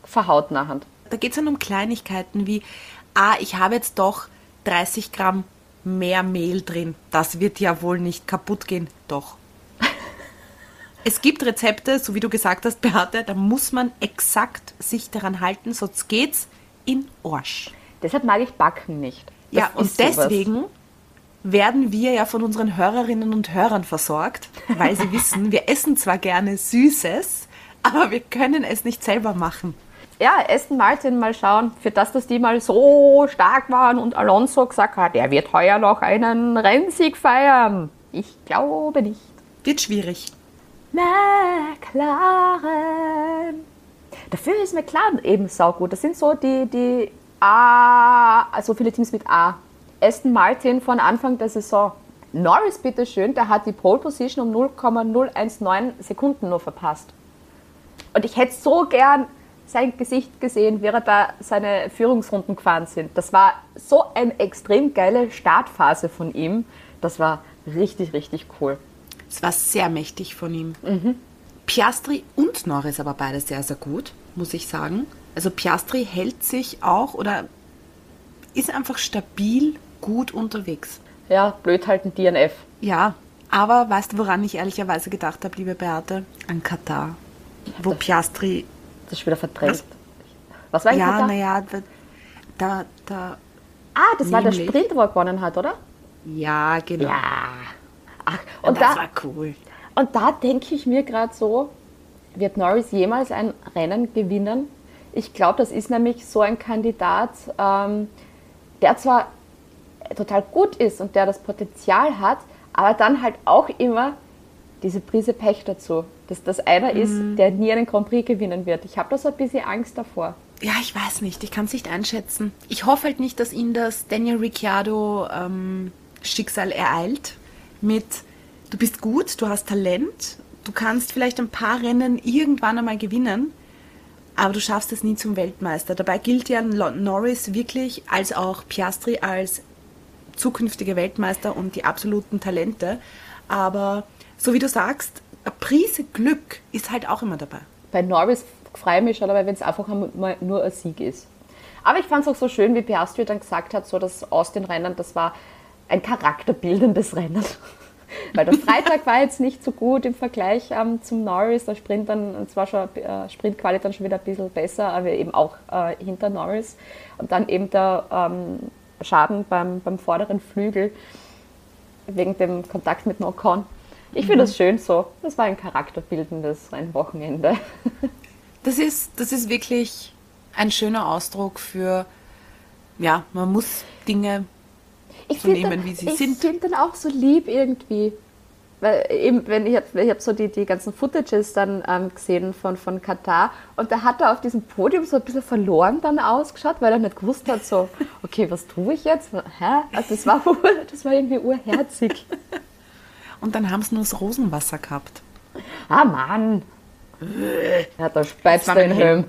S4: verhaut nachher.
S5: Da geht es dann um Kleinigkeiten wie, ah, ich habe jetzt doch 30 Gramm mehr Mehl drin. Das wird ja wohl nicht kaputt gehen. Doch. Es gibt Rezepte, so wie du gesagt hast, Beate, da muss man exakt sich daran halten, sonst geht's in Arsch.
S4: Deshalb mag ich Backen nicht. Das
S5: Ja, und
S4: ist sowas.
S5: deswegen werden wir ja von unseren Hörerinnen und Hörern versorgt, weil sie wissen, wir essen zwar gerne Süßes, aber wir können es nicht selber machen.
S4: Ja, Aston Martin mal schauen, für das, dass die mal so stark waren und Alonso gesagt hat, er wird heuer noch einen Rennsieg feiern. Ich glaube nicht.
S5: Wird schwierig.
S4: McLaren. Dafür ist McLaren eben saugut. Das sind so die, die A, also viele Teams mit A. Aston Martin von Anfang der Saison. Norris, bitteschön, der hat die Pole Position um 0,019 Sekunden nur verpasst. Und ich hätte so gern sein Gesicht gesehen, während da seine Führungsrunden gefahren sind. Das war so eine extrem geile Startphase von ihm. Das war richtig, richtig cool.
S5: Es war sehr mächtig von ihm. Piastri und Norris aber beide sehr, sehr gut, muss ich sagen. Also Piastri hält sich auch oder ist einfach stabil gut unterwegs.
S4: Ja, blöd halt ein DNF.
S5: Ja, aber weißt du, woran ich ehrlicherweise gedacht habe, liebe Beate? An Katar. Wo Piastri.
S4: Das ist wieder verdrängt. Was war eigentlich
S5: Ja,
S4: da?
S5: naja, da, da.
S4: Ah, das war der Sprint, wo er gewonnen hat, oder?
S5: Ja, genau.
S4: Ja. Ach,
S5: Und
S4: und,
S5: das
S4: da,
S5: war cool.
S4: und da denke ich mir gerade so, wird Norris jemals ein Rennen gewinnen? Ich glaube, das ist nämlich so ein Kandidat, ähm, der zwar total gut ist und der das Potenzial hat, aber dann halt auch immer diese Prise Pech dazu. Dass das einer ist, der nie einen Grand Prix gewinnen wird. Ich habe da so ein bisschen Angst davor.
S5: Ja, ich weiß nicht. Ich kann es nicht einschätzen. Ich hoffe halt nicht, dass ihn das Daniel Ricciardo ähm, Schicksal ereilt. Mit, du bist gut, du hast Talent, du kannst vielleicht ein paar Rennen irgendwann einmal gewinnen, aber du schaffst es nie zum Weltmeister. Dabei gilt ja Norris wirklich als auch Piastri als zukünftige Weltmeister und die absoluten Talente. Aber so wie du sagst, eine Prise Glück ist halt auch immer dabei.
S4: bei Norris freue ich mich schon, aber wenn es einfach mal nur ein Sieg ist. Aber ich fand es auch so schön, wie Piastri dann gesagt hat, so das Austin-Rennen, das war ein charakterbildendes Rennen. Weil der Freitag war jetzt nicht so gut im Vergleich ähm, zum Norris. Der Sprint dann, zwar schon äh, Sprintquali dann schon wieder ein bisschen besser, aber eben auch äh, hinter Norris. Und dann eben der ähm, Schaden beim, beim vorderen Flügel wegen dem Kontakt mit dem Ocon. Ich finde das schön so. Das war ein charakterbildendes Rennwochenende.
S5: Das ist, das ist wirklich ein schöner Ausdruck für, ja, man muss Dinge
S4: Ich find
S5: nehmen,
S4: dann-
S5: wie sie
S4: ich
S5: sind.
S4: finde dann auch so lieb irgendwie. Weil eben, wenn ich habe ich hab so die, die ganzen Footages dann ähm, gesehen von, von Katar und da hat er auf diesem Podium so ein bisschen verloren dann ausgeschaut, weil er nicht gewusst hat, so, okay, was tue ich jetzt? Hä? Also das war, das war irgendwie urherzig.
S5: Und dann haben sie nur das Rosenwasser gehabt.
S4: Ah Mann! Ja, da speizt er in
S5: mein
S4: Helm.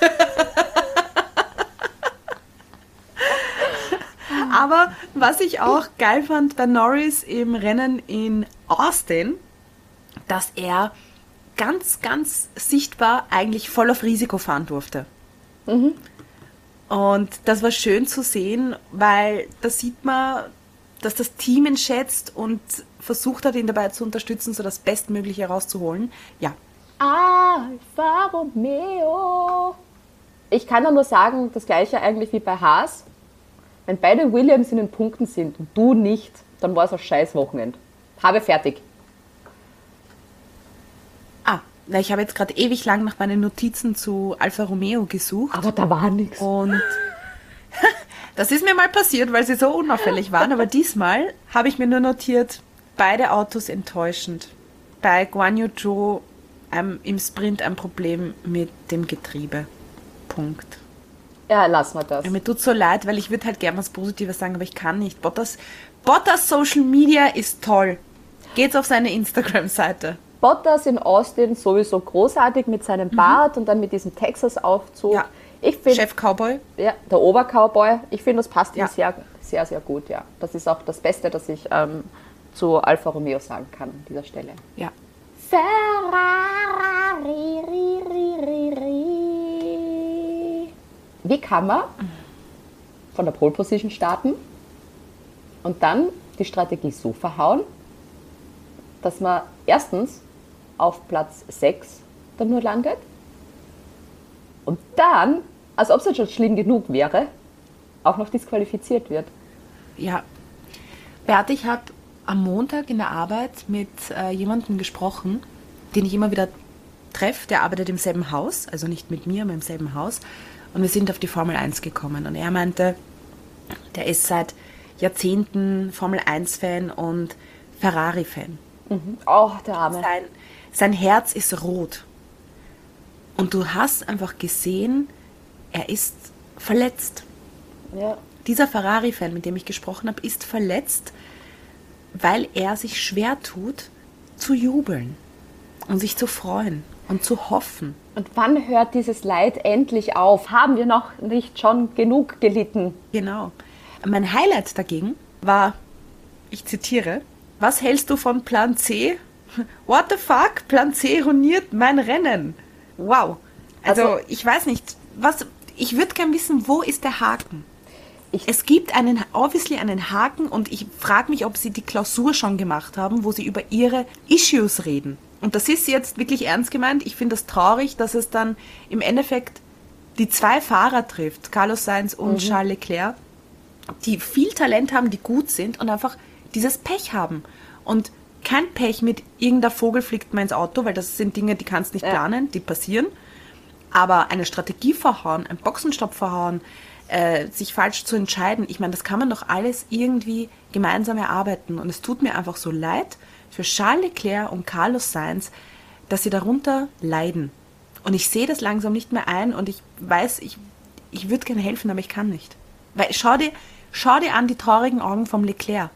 S5: Aber was ich auch geil fand bei Norris im Rennen in Austin, dass er ganz, ganz sichtbar eigentlich voll auf Risiko fahren durfte. Und das war schön zu sehen, weil da sieht man, dass das Team ihn schätzt und versucht hat, ihn dabei zu unterstützen, so das Bestmögliche rauszuholen. Ja,
S4: Alfa Romeo. Ich kann nur sagen, das gleiche eigentlich wie bei Haas. Wenn beide Williams in den Punkten sind und du nicht, dann war es ein scheiß Wochenende. Habe fertig.
S5: ah, na, ich habe jetzt gerade ewig lang nach meinen Notizen zu Alfa Romeo gesucht.
S4: Aber da war nichts.
S5: Und das ist mir mal passiert, weil sie so unauffällig waren. Aber diesmal habe ich mir nur notiert, beide Autos enttäuschend. Bei Guan Yu Zhou ähm, im Sprint ein Problem mit dem Getriebe. Punkt.
S4: Ja, lass mal das.
S5: Ja, mir tut so leid, weil ich würde halt gerne was Positives sagen, aber ich kann nicht. Bottas, Bottas Social Media ist toll. Geht's auf seine Instagram-Seite.
S4: Bottas in Austin sowieso großartig mit seinem Bart und dann mit diesem Texas-Aufzug.
S5: Ja.
S4: Ich finde,
S5: Chef Cowboy.
S4: ja, der Obercowboy, ich finde, das passt
S5: Ja.
S4: ihm sehr, sehr, sehr gut. Ja. Das ist auch das Beste, das ich ähm, zu Alfa Romeo sagen kann an dieser Stelle.
S5: Ja.
S4: Ferrari, ri, ri, ri, ri. Wie kann man von der Pole Position starten und dann die Strategie so verhauen, dass man erstens auf Platz 6 dann nur landet und dann, als ob es schon schlimm genug wäre, auch noch disqualifiziert wird.
S5: Ja. Bert, ich habe am Montag in der Arbeit mit äh, jemandem gesprochen, den ich immer wieder treffe, der arbeitet im selben Haus, also nicht mit mir, aber im selben Haus. Und wir sind auf die Formel 1 gekommen. Und er meinte, der ist seit Jahrzehnten Formel 1-Fan und Ferrari-Fan.
S4: Oh, der Arme.
S5: Sein, sein Herz ist rot. Und du hast einfach gesehen, er ist verletzt.
S4: Ja.
S5: Dieser Ferrari-Fan, mit dem ich gesprochen habe, ist verletzt, weil er sich schwer tut, zu jubeln und sich zu freuen und zu hoffen.
S4: Und wann hört dieses Leid endlich auf? Haben wir noch nicht schon genug gelitten?
S5: Genau. Mein Highlight dagegen war, ich zitiere, was hältst du von Plan C? What the fuck? Plan C ruiniert mein Rennen. Wow. Also,
S4: Also-
S5: ich weiß nicht, was, ich würde gern wissen, wo ist der Haken?
S4: Ich-
S5: es gibt einen, obviously einen Haken und ich frage mich, ob sie die Klausur schon gemacht haben, wo sie über ihre Issues reden. Und das ist jetzt wirklich ernst gemeint. Ich finde das traurig, dass es dann im Endeffekt die zwei Fahrer trifft, Carlos Sainz und Charles Leclerc, die viel Talent haben, die gut sind und einfach dieses Pech haben. Und kein Pech mit irgendeiner Vogel fliegt mir ins Auto, weil das sind Dinge, die kannst nicht planen, die passieren. Aber eine Strategie verhauen, einen Boxenstopp verhauen, äh, sich falsch zu entscheiden, ich meine, das kann man doch alles irgendwie gemeinsam erarbeiten. Und es tut mir einfach so leid für Charles Leclerc und Carlos Sainz, dass sie darunter leiden. Und ich sehe das langsam nicht mehr ein und ich weiß, ich, ich würde gerne helfen, aber ich kann nicht. Weil schau dir, schau dir an die traurigen Augen vom Leclerc.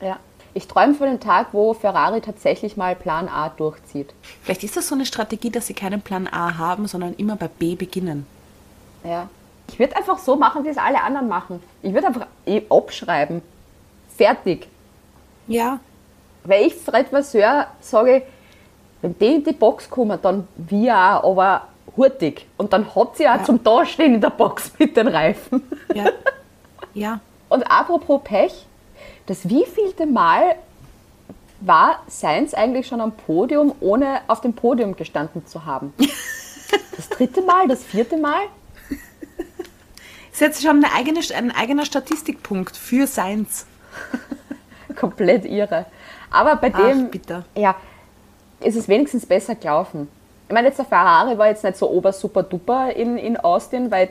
S4: Ja. Ich träume von dem Tag, wo Ferrari tatsächlich mal Plan A durchzieht.
S5: Vielleicht ist das so eine Strategie, dass sie keinen Plan A haben, sondern immer bei B beginnen.
S4: Ja. Ich würde einfach so machen, wie es alle anderen machen. Ich würde einfach eh abschreiben. Fertig.
S5: Ja.
S4: Weil ich Fred Vasseur sage, wenn die in die Box kommen, dann wir auch, aber hurtig. Und dann hat sie auch
S5: Ja.
S4: zum Dastehen in der Box mit den Reifen.
S5: Ja. Ja.
S4: Und apropos Pech, das wievielte Mal war Sainz eigentlich schon am Podium, ohne auf dem Podium gestanden zu haben? Das dritte Mal, das vierte Mal?
S5: Ist jetzt schon eine eigene, ein eigener Statistikpunkt für Science.
S4: Komplett irre. Aber bei
S5: Ach,
S4: dem
S5: bitte.
S4: ja, ist es wenigstens besser gelaufen. Ich meine, jetzt der Ferrari war jetzt nicht so ober super duper in, in Austin, weil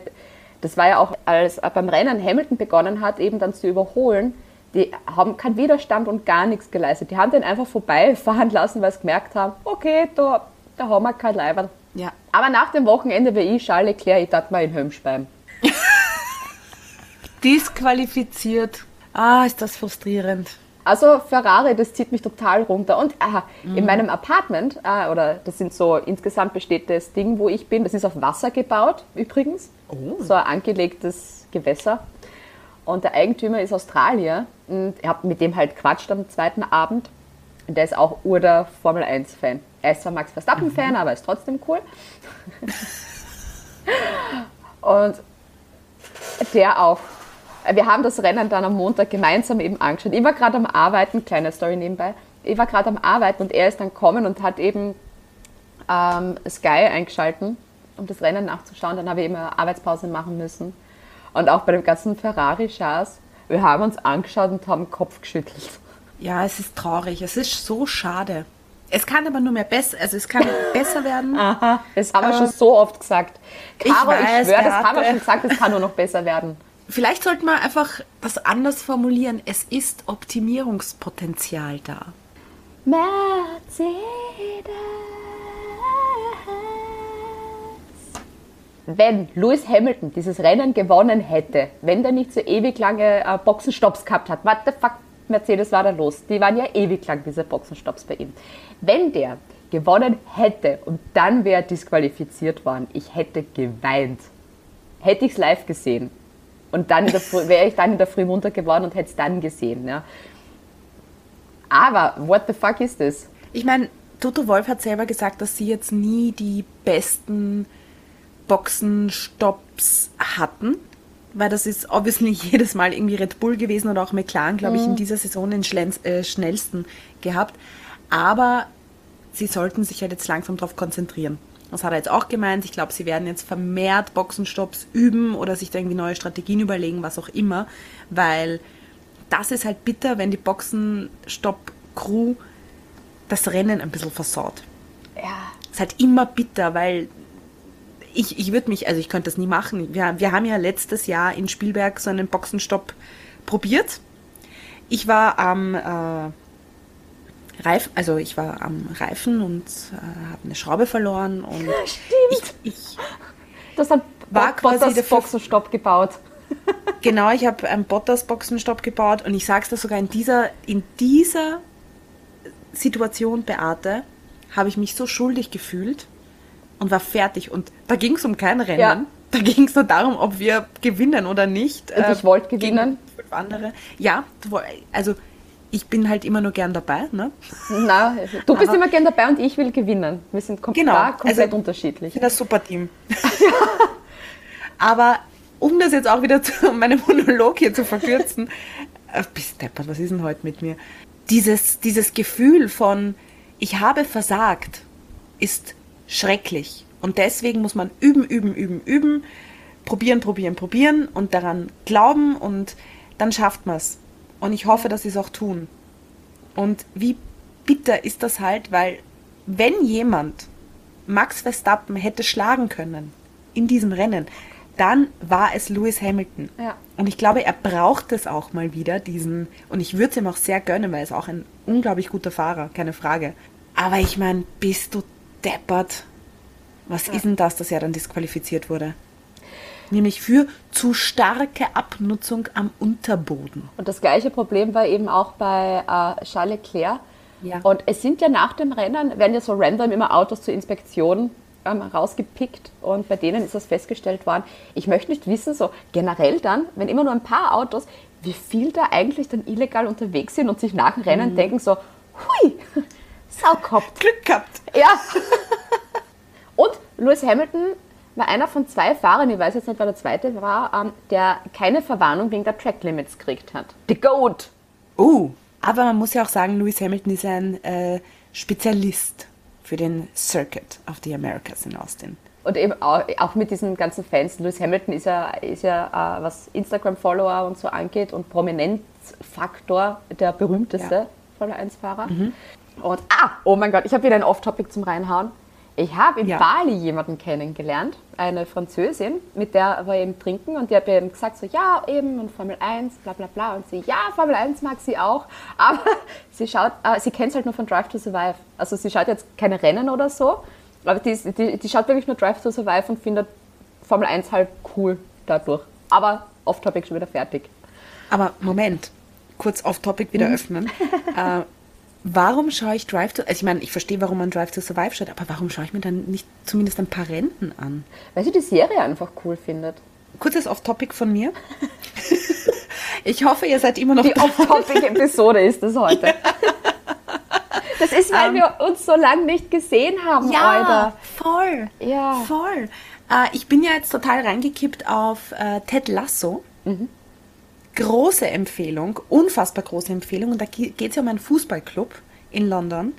S4: das war ja auch, als er beim Rennen Hamilton begonnen hat, eben dann zu überholen, die haben keinen Widerstand und gar nichts geleistet. Die haben den einfach vorbeifahren lassen, weil sie gemerkt haben, okay, da, da haben wir kein Leiber.
S5: Ja.
S4: Aber nach dem Wochenende wie ich Charles Leclerc, ich dachte mal in Hömspeim.
S5: Disqualifiziert. Ah, ist das frustrierend.
S4: Also Ferrari, das zieht mich total runter. Und aha, in meinem Apartment, äh, oder das sind so, insgesamt besteht das Ding, wo ich bin, das ist auf Wasser gebaut, übrigens. So ein angelegtes Gewässer. Und der Eigentümer ist Australier. Und ich habe mit dem halt quatscht am zweiten Abend. Und der ist auch ur der Formel 1-Fan. Er ist zwar Max Verstappen-Fan, aber ist trotzdem cool. Und der auch. Wir haben das Rennen dann am Montag gemeinsam eben angeschaut. Ich war gerade am Arbeiten, kleine Story nebenbei. Ich war gerade am Arbeiten und er ist dann kommen und hat eben ähm, Sky eingeschalten, um das Rennen nachzuschauen. Dann habe ich eben eine Arbeitspause machen müssen. Und auch bei dem ganzen Ferrari-Schaß, wir haben uns angeschaut und haben den Kopf geschüttelt.
S5: Ja, es ist traurig. Es ist so schade. Es kann aber nur mehr besser, also es kann besser werden.
S4: Aha, das haben wir
S5: Aber-
S4: schon so oft gesagt.
S5: Ich
S4: Caro, ich,
S5: weiß,
S4: schwöre, das haben wir schon gesagt, es kann nur noch besser werden.
S5: Vielleicht sollte man einfach das anders formulieren. Es ist Optimierungspotenzial da.
S4: Mercedes. Wenn Lewis Hamilton dieses Rennen gewonnen hätte, wenn der nicht so ewig lange äh, Boxenstopps gehabt hat, what the fuck, Mercedes war da los? Die waren ja ewig lang, diese Boxenstopps bei ihm. Wenn der gewonnen hätte und dann wäre er disqualifiziert worden, ich hätte geweint. Hätte ich es live gesehen. Und dann wäre ich dann in der Früh munter geworden und hätte es dann gesehen. Ja. Aber what the fuck ist das?
S5: Ich meine, Toto Wolf hat selber gesagt, dass sie jetzt nie die besten Boxenstopps hatten, weil das ist obviously jedes Mal irgendwie Red Bull gewesen oder auch McLaren, glaube ich, in dieser Saison den schlenz- äh, schnellsten gehabt. Aber sie sollten sich halt jetzt langsam darauf konzentrieren. Das hat er jetzt auch gemeint. Ich glaube, sie werden jetzt vermehrt Boxenstopps üben oder sich da irgendwie neue Strategien überlegen, was auch immer, weil das ist halt bitter, wenn die Boxenstopp-Crew das Rennen ein bisschen versaut.
S4: Ja.
S5: ist halt immer bitter, weil ich, ich würde mich, also ich könnte das nie machen. Wir, wir haben ja letztes Jahr in Spielberg so einen Boxenstopp probiert. Ich war am äh, Reifen, also ich war am Reifen und äh, habe eine Schraube verloren und ich, ich
S4: Das hat
S5: War quasi
S4: Bottas
S5: der
S4: Boxenstopp gebaut.
S5: Genau, ich habe einen Bottas-Boxenstopp gebaut und ich sag's dir sogar in dieser, in dieser Situation, Beate, habe ich mich so schuldig gefühlt und war fertig. Und da ging es um kein Rennen.
S4: Ja.
S5: Da ging es nur darum, ob wir gewinnen oder nicht.
S4: Und ich wollte
S5: gegen
S4: gewinnen.
S5: Andere. Ja, also ich bin halt immer nur gern dabei. Ne?
S4: Na, du bist
S5: Aber-
S4: immer gern dabei und ich will gewinnen. Wir sind kom
S5: Genau,
S4: da komplett
S5: also- Ich
S4: unterschiedlich.
S5: bin das super Team. Aber um das jetzt auch wieder zu meinem Monolog hier zu verkürzen, äh, bist deppert, was ist denn heute mit mir? Dieses, dieses Gefühl von, ich habe versagt, ist schrecklich. Und deswegen muss man üben, üben, üben, üben, probieren, probieren, probieren und daran glauben und dann schafft man es. Und ich hoffe, dass sie es auch tun. Und wie bitter ist das halt, weil wenn jemand Max Verstappen hätte schlagen können in diesem Rennen, dann war es Lewis Hamilton.
S4: Ja.
S5: Und ich glaube, er braucht es auch mal wieder, diesen, und ich würde es ihm auch sehr gönnen, weil er ist auch ein unglaublich guter Fahrer, keine Frage. Aber ich meine, bist du deppert? Was ist denn das, dass er dann disqualifiziert wurde? Nämlich für zu starke Abnutzung am Unterboden.
S4: Und das gleiche Problem war eben auch bei äh, Charles Leclerc.
S5: Ja.
S4: Und es sind ja nach dem Rennen, werden ja so random immer Autos zur Inspektion ähm, rausgepickt und bei denen ist das festgestellt worden. Ich möchte nicht wissen, so generell dann, wenn immer nur ein paar Autos, wie viel da eigentlich dann illegal unterwegs sind und sich nach dem
S5: Mhm.
S4: Rennen denken so, hui, Sau gehabt.
S5: Glück gehabt.
S4: Ja. Und Lewis Hamilton war einer von zwei Fahrern, ich weiß jetzt nicht, wer der zweite war, ähm, der keine Verwarnung wegen der Track Limits gekriegt hat. The Goat.
S5: Oh, aber man muss ja auch sagen, Lewis Hamilton ist ein äh, Spezialist für den Circuit of the Americas in Austin.
S4: Und eben auch, auch mit diesen ganzen Fans. Lewis Hamilton ist ja, ist ja äh, was Instagram-Follower und so angeht und Prominenzfaktor der berühmteste
S5: Ja.
S4: Formel 1-Fahrer. Und ah, oh mein Gott, ich habe wieder ein Off-Topic zum Reinhauen. Ich habe in
S5: Ja.
S4: Bali jemanden kennengelernt, eine Französin, mit der war eben trinken und die hat mir eben gesagt, so ja, eben und Formel 1, bla bla bla. Und sie, ja, Formel 1 mag sie auch, aber sie schaut, äh, sie kennt es halt nur von Drive to Survive. Also sie schaut jetzt keine Rennen oder so, aber die, die, die schaut wirklich nur Drive to Survive und findet Formel 1 halt cool dadurch. Aber off-topic schon wieder fertig.
S5: Aber Moment, kurz off-topic wieder öffnen. äh, warum schaue ich Drive to... Also ich meine, ich verstehe, warum man Drive to Survive schaut, aber warum schaue ich mir dann nicht zumindest ein paar Rennen an?
S4: Weil sie die Serie einfach cool findet.
S5: Kurzes Off-Topic von mir. ich hoffe, ihr seid immer noch
S4: Die. Off-Topic-Episode ist das heute. Das ist, weil
S5: Ähm,
S4: wir uns so lange nicht gesehen haben,
S5: Ja,
S4: Alter.
S5: voll.
S4: Ja.
S5: Voll. Äh, ich bin ja jetzt total reingekippt auf äh, Ted Lasso. Große Empfehlung, unfassbar große Empfehlung. Und da geht es ja um einen Fußballclub in London.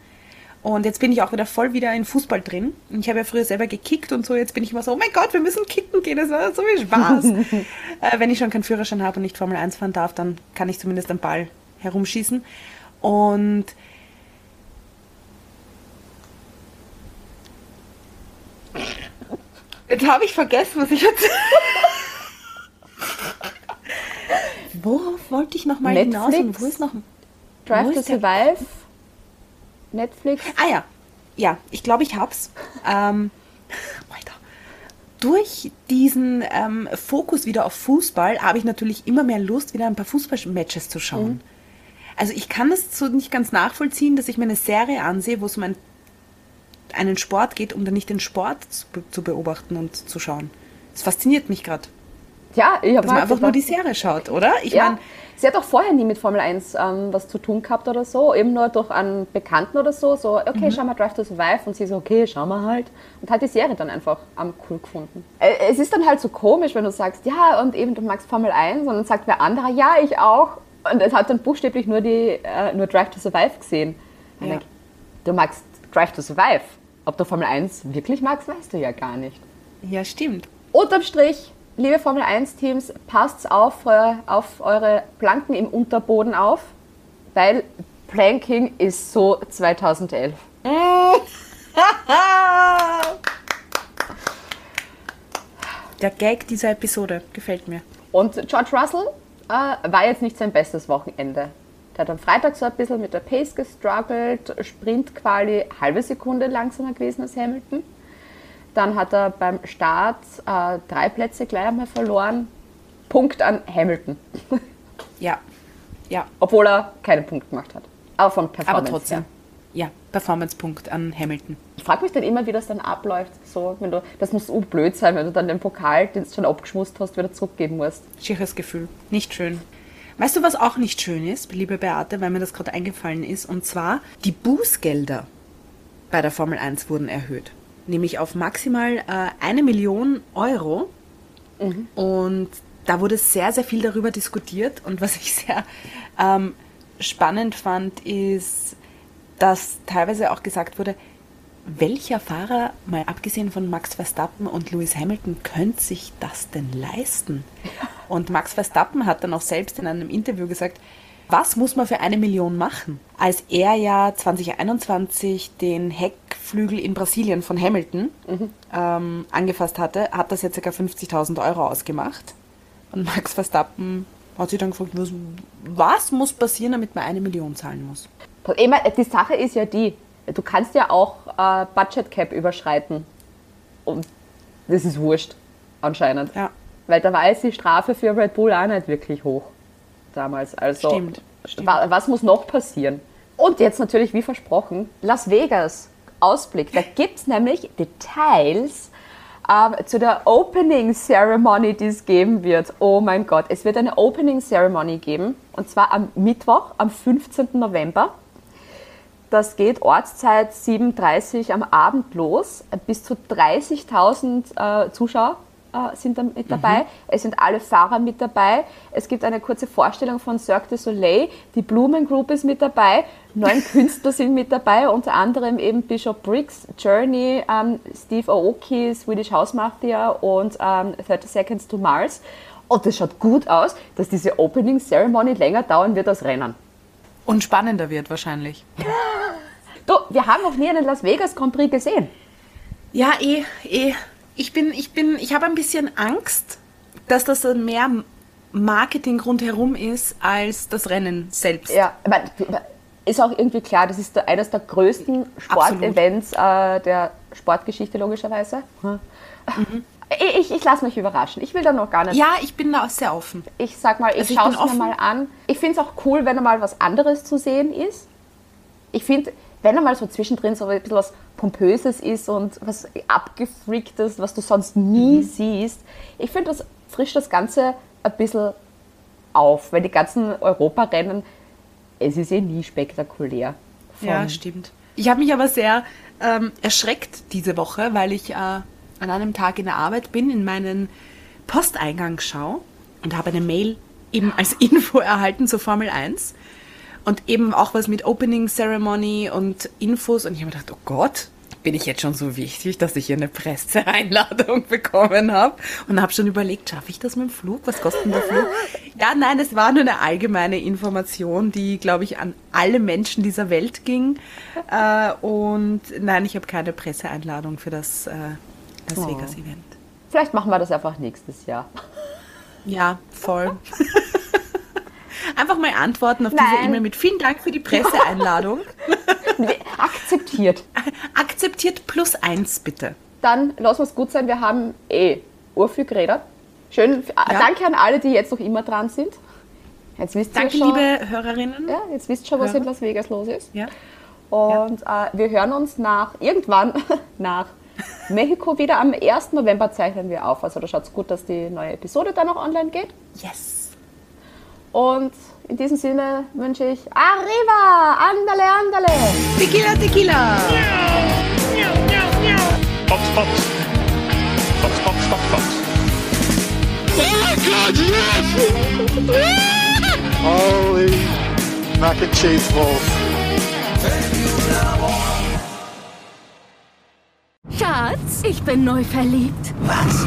S5: Und jetzt bin ich auch wieder voll wieder in Fußball drin. Ich habe ja früher selber gekickt und so. Jetzt bin ich immer so, oh mein Gott, wir müssen kicken gehen. Das war so viel Spaß. äh, wenn ich schon keinen Führerschein habe und nicht Formel 1 fahren darf, dann kann ich zumindest am Ball herumschießen. Und Jetzt habe ich vergessen, was ich jetzt. Worauf wollte ich nochmal hinaus? Und
S4: Netflix?
S5: wo ist noch.
S4: Drive to Survive, Netflix.
S5: Ah ja, ja, ich glaube, ich hab's. Ähm, weiter. Durch diesen ähm, Fokus wieder auf Fußball habe ich natürlich immer mehr Lust, wieder ein paar Fußballmatches zu schauen. Also ich kann es so nicht ganz nachvollziehen, dass ich mir eine Serie ansehe, wo es um ein, einen Sport geht, um dann nicht den Sport zu, zu beobachten und zu schauen. Das fasziniert mich gerade,
S4: Ja, ich habe
S5: dass man einfach nur die Serie schaut, oder? Ich
S4: Ja,
S5: meine,
S4: sie hat auch vorher nie mit Formel 1 ähm, was zu tun gehabt oder so, eben nur durch einen Bekannten oder so, so, okay,
S5: Mhm.
S4: schau mal Drive to Survive und sie so, okay, schau mal halt und hat die Serie dann einfach am cool gefunden. Äh, Es ist dann halt so komisch, wenn du sagst, ja, und eben du magst Formel 1 und dann sagt wer anderer, ja, ich auch und es hat dann buchstäblich nur die, äh, nur Drive to Survive gesehen.
S5: Ja.
S4: denk, du magst Drive to Survive, ob du Formel 1 wirklich magst, weißt du ja gar nicht.
S5: ja, stimmt.
S4: Unterm Strich, liebe Formel 1-Teams, passt auf, auf eure Planken im Unterboden auf, weil Planking ist so 2011.
S5: Der Gag dieser Episode gefällt mir.
S4: Und George Russell äh, war jetzt nicht sein bestes Wochenende. Der hat am Freitag so ein bisschen mit der Pace gestruggelt, Sprint-Quali halbe Sekunde langsamer gewesen als Hamilton. Dann hat er beim Start äh, drei Plätze gleich einmal verloren. Punkt an Hamilton.
S5: Ja, ja,
S4: Obwohl er keinen Punkt gemacht hat. Aber von
S5: aber
S4: Performance
S5: trotzdem.
S4: her.
S5: Ja, Performance-Punkt an Hamilton.
S4: Ich frage mich dann immer, wie das dann abläuft. So, wenn du, das muss so blöd sein, wenn du dann den Pokal, den du schon abgeschmust hast, wieder zurückgeben musst.
S5: Schieres Gefühl. Nicht schön. Weißt du, was auch nicht schön ist, liebe Beate, weil mir das gerade eingefallen ist? Und zwar, die Bußgelder bei der Formel 1 wurden erhöht. Nämlich auf maximal äh, eine Million Euro. Und da wurde sehr, sehr viel darüber diskutiert. Und was ich sehr ähm, spannend fand, ist, dass teilweise auch gesagt wurde, welcher Fahrer, mal abgesehen von Max Verstappen und Lewis Hamilton, könnte sich das denn leisten? Und Max Verstappen hat dann auch selbst in einem Interview gesagt, was muss man für eine Million machen? Als er ja 2021 den Heckflügel in Brasilien von Hamilton ähm, angefasst hatte, hat das jetzt ca. 50.000 Euro ausgemacht. Und Max Verstappen hat sich dann gefragt, was, was muss passieren, damit man eine Million zahlen muss?
S4: Die Sache ist ja die, du kannst ja auch äh, Budget Cap überschreiten. Und das ist wurscht, anscheinend.
S5: Ja.
S4: Weil da war jetzt die Strafe für Red Bull auch nicht wirklich hoch damals. Also,
S5: Stimmt, stimmt.
S4: wa- was muss noch passieren? Und jetzt natürlich, wie versprochen, Las Vegas, Ausblick. Da gibt es nämlich Details ähm, zu der Opening Ceremony, die es geben wird. Oh mein Gott, es wird eine Opening Ceremony geben. Und zwar am Mittwoch, am 15. November. Das geht Ortszeit 7.30 am Abend los. Bis zu 30.000 äh, Zuschauer äh, sind da mit dabei. Es sind alle Fahrer mit dabei. Es gibt eine kurze Vorstellung von Cirque du Soleil. Die Blumen Group ist mit dabei. Neun Künstler sind mit dabei, unter anderem eben Bishop Briggs, Journey, ähm, Steve Aoki, Swedish House Mafia und ähm, 30 Seconds to Mars. Und es schaut gut aus, dass diese Opening Ceremony länger dauern wird als Rennen.
S5: Und spannender wird wahrscheinlich.
S4: Du, wir haben noch nie einen Las Vegas Grand Prix gesehen.
S5: Ja, eh, eh. Ich bin, ich bin, ich habe ein bisschen Angst, dass das mehr Marketing rundherum ist als das Rennen selbst.
S4: Ja, aber ist auch irgendwie klar, das ist eines der größten Sportevents äh, der Sportgeschichte logischerweise. Hm. Mhm. Ich, ich lasse mich überraschen. Ich will da noch gar nicht.
S5: Ja, ich bin da auch sehr offen.
S4: Ich sag mal, ich also schaue es mir mal an. Ich finde es auch cool, wenn mal was anderes zu sehen ist. Ich finde, wenn er mal so zwischendrin so ein bisschen was Pompöses ist und was abgefreaktes, was du sonst nie mhm. siehst, ich finde, das frischt das Ganze ein bisschen auf, weil die ganzen Europarennen, es ist eh nie spektakulär.
S5: Ja, stimmt. Ich habe mich aber sehr ähm, erschreckt diese Woche, weil ich äh, an einem Tag in der Arbeit bin, in meinen Posteingang schaue und habe eine Mail eben als Info erhalten zur Formel 1 und eben auch was mit Opening Ceremony und Infos. Und ich habe mir gedacht, oh Gott, bin ich jetzt schon so wichtig, dass ich hier eine Presseeinladung bekommen habe und habe schon überlegt, schaffe ich das mit dem Flug? Was kostet denn der Flug? Ja, nein, es war nur eine allgemeine Information, die, glaube ich, an alle Menschen dieser Welt ging. Äh, und nein, ich habe keine Presseeinladung für das äh, Las oh. Vegas Event.
S4: Vielleicht machen wir das einfach nächstes Jahr.
S5: Ja, voll. Einfach mal antworten auf Nein. diese E-Mail mit vielen Dank für die Presseeinladung.
S4: Akzeptiert.
S5: Akzeptiert plus eins, bitte.
S4: Dann lassen wir es gut sein, wir haben eh urviel geredet. Schön, ja. danke an alle, die jetzt noch immer dran sind.
S5: Jetzt wisst danke, schon, liebe Hörerinnen.
S4: Ja, jetzt wisst ihr schon, was Hörer. in Las Vegas los ist. Ja. Und. Äh, wir hören uns nach irgendwann nach Mexiko wieder. Am 1. November zeichnen wir auf. Also da schaut es gut, dass die neue Episode dann auch online geht.
S5: Yes.
S4: Und in diesem Sinne wünsche ich Arriva! Andale, andale!
S5: Tequila, tequila!
S1: Box, box! Box, box, box, box! Oh my god, yes!
S2: Holy mac and cheese balls.
S6: Schatz, ich bin neu verliebt.
S7: Was?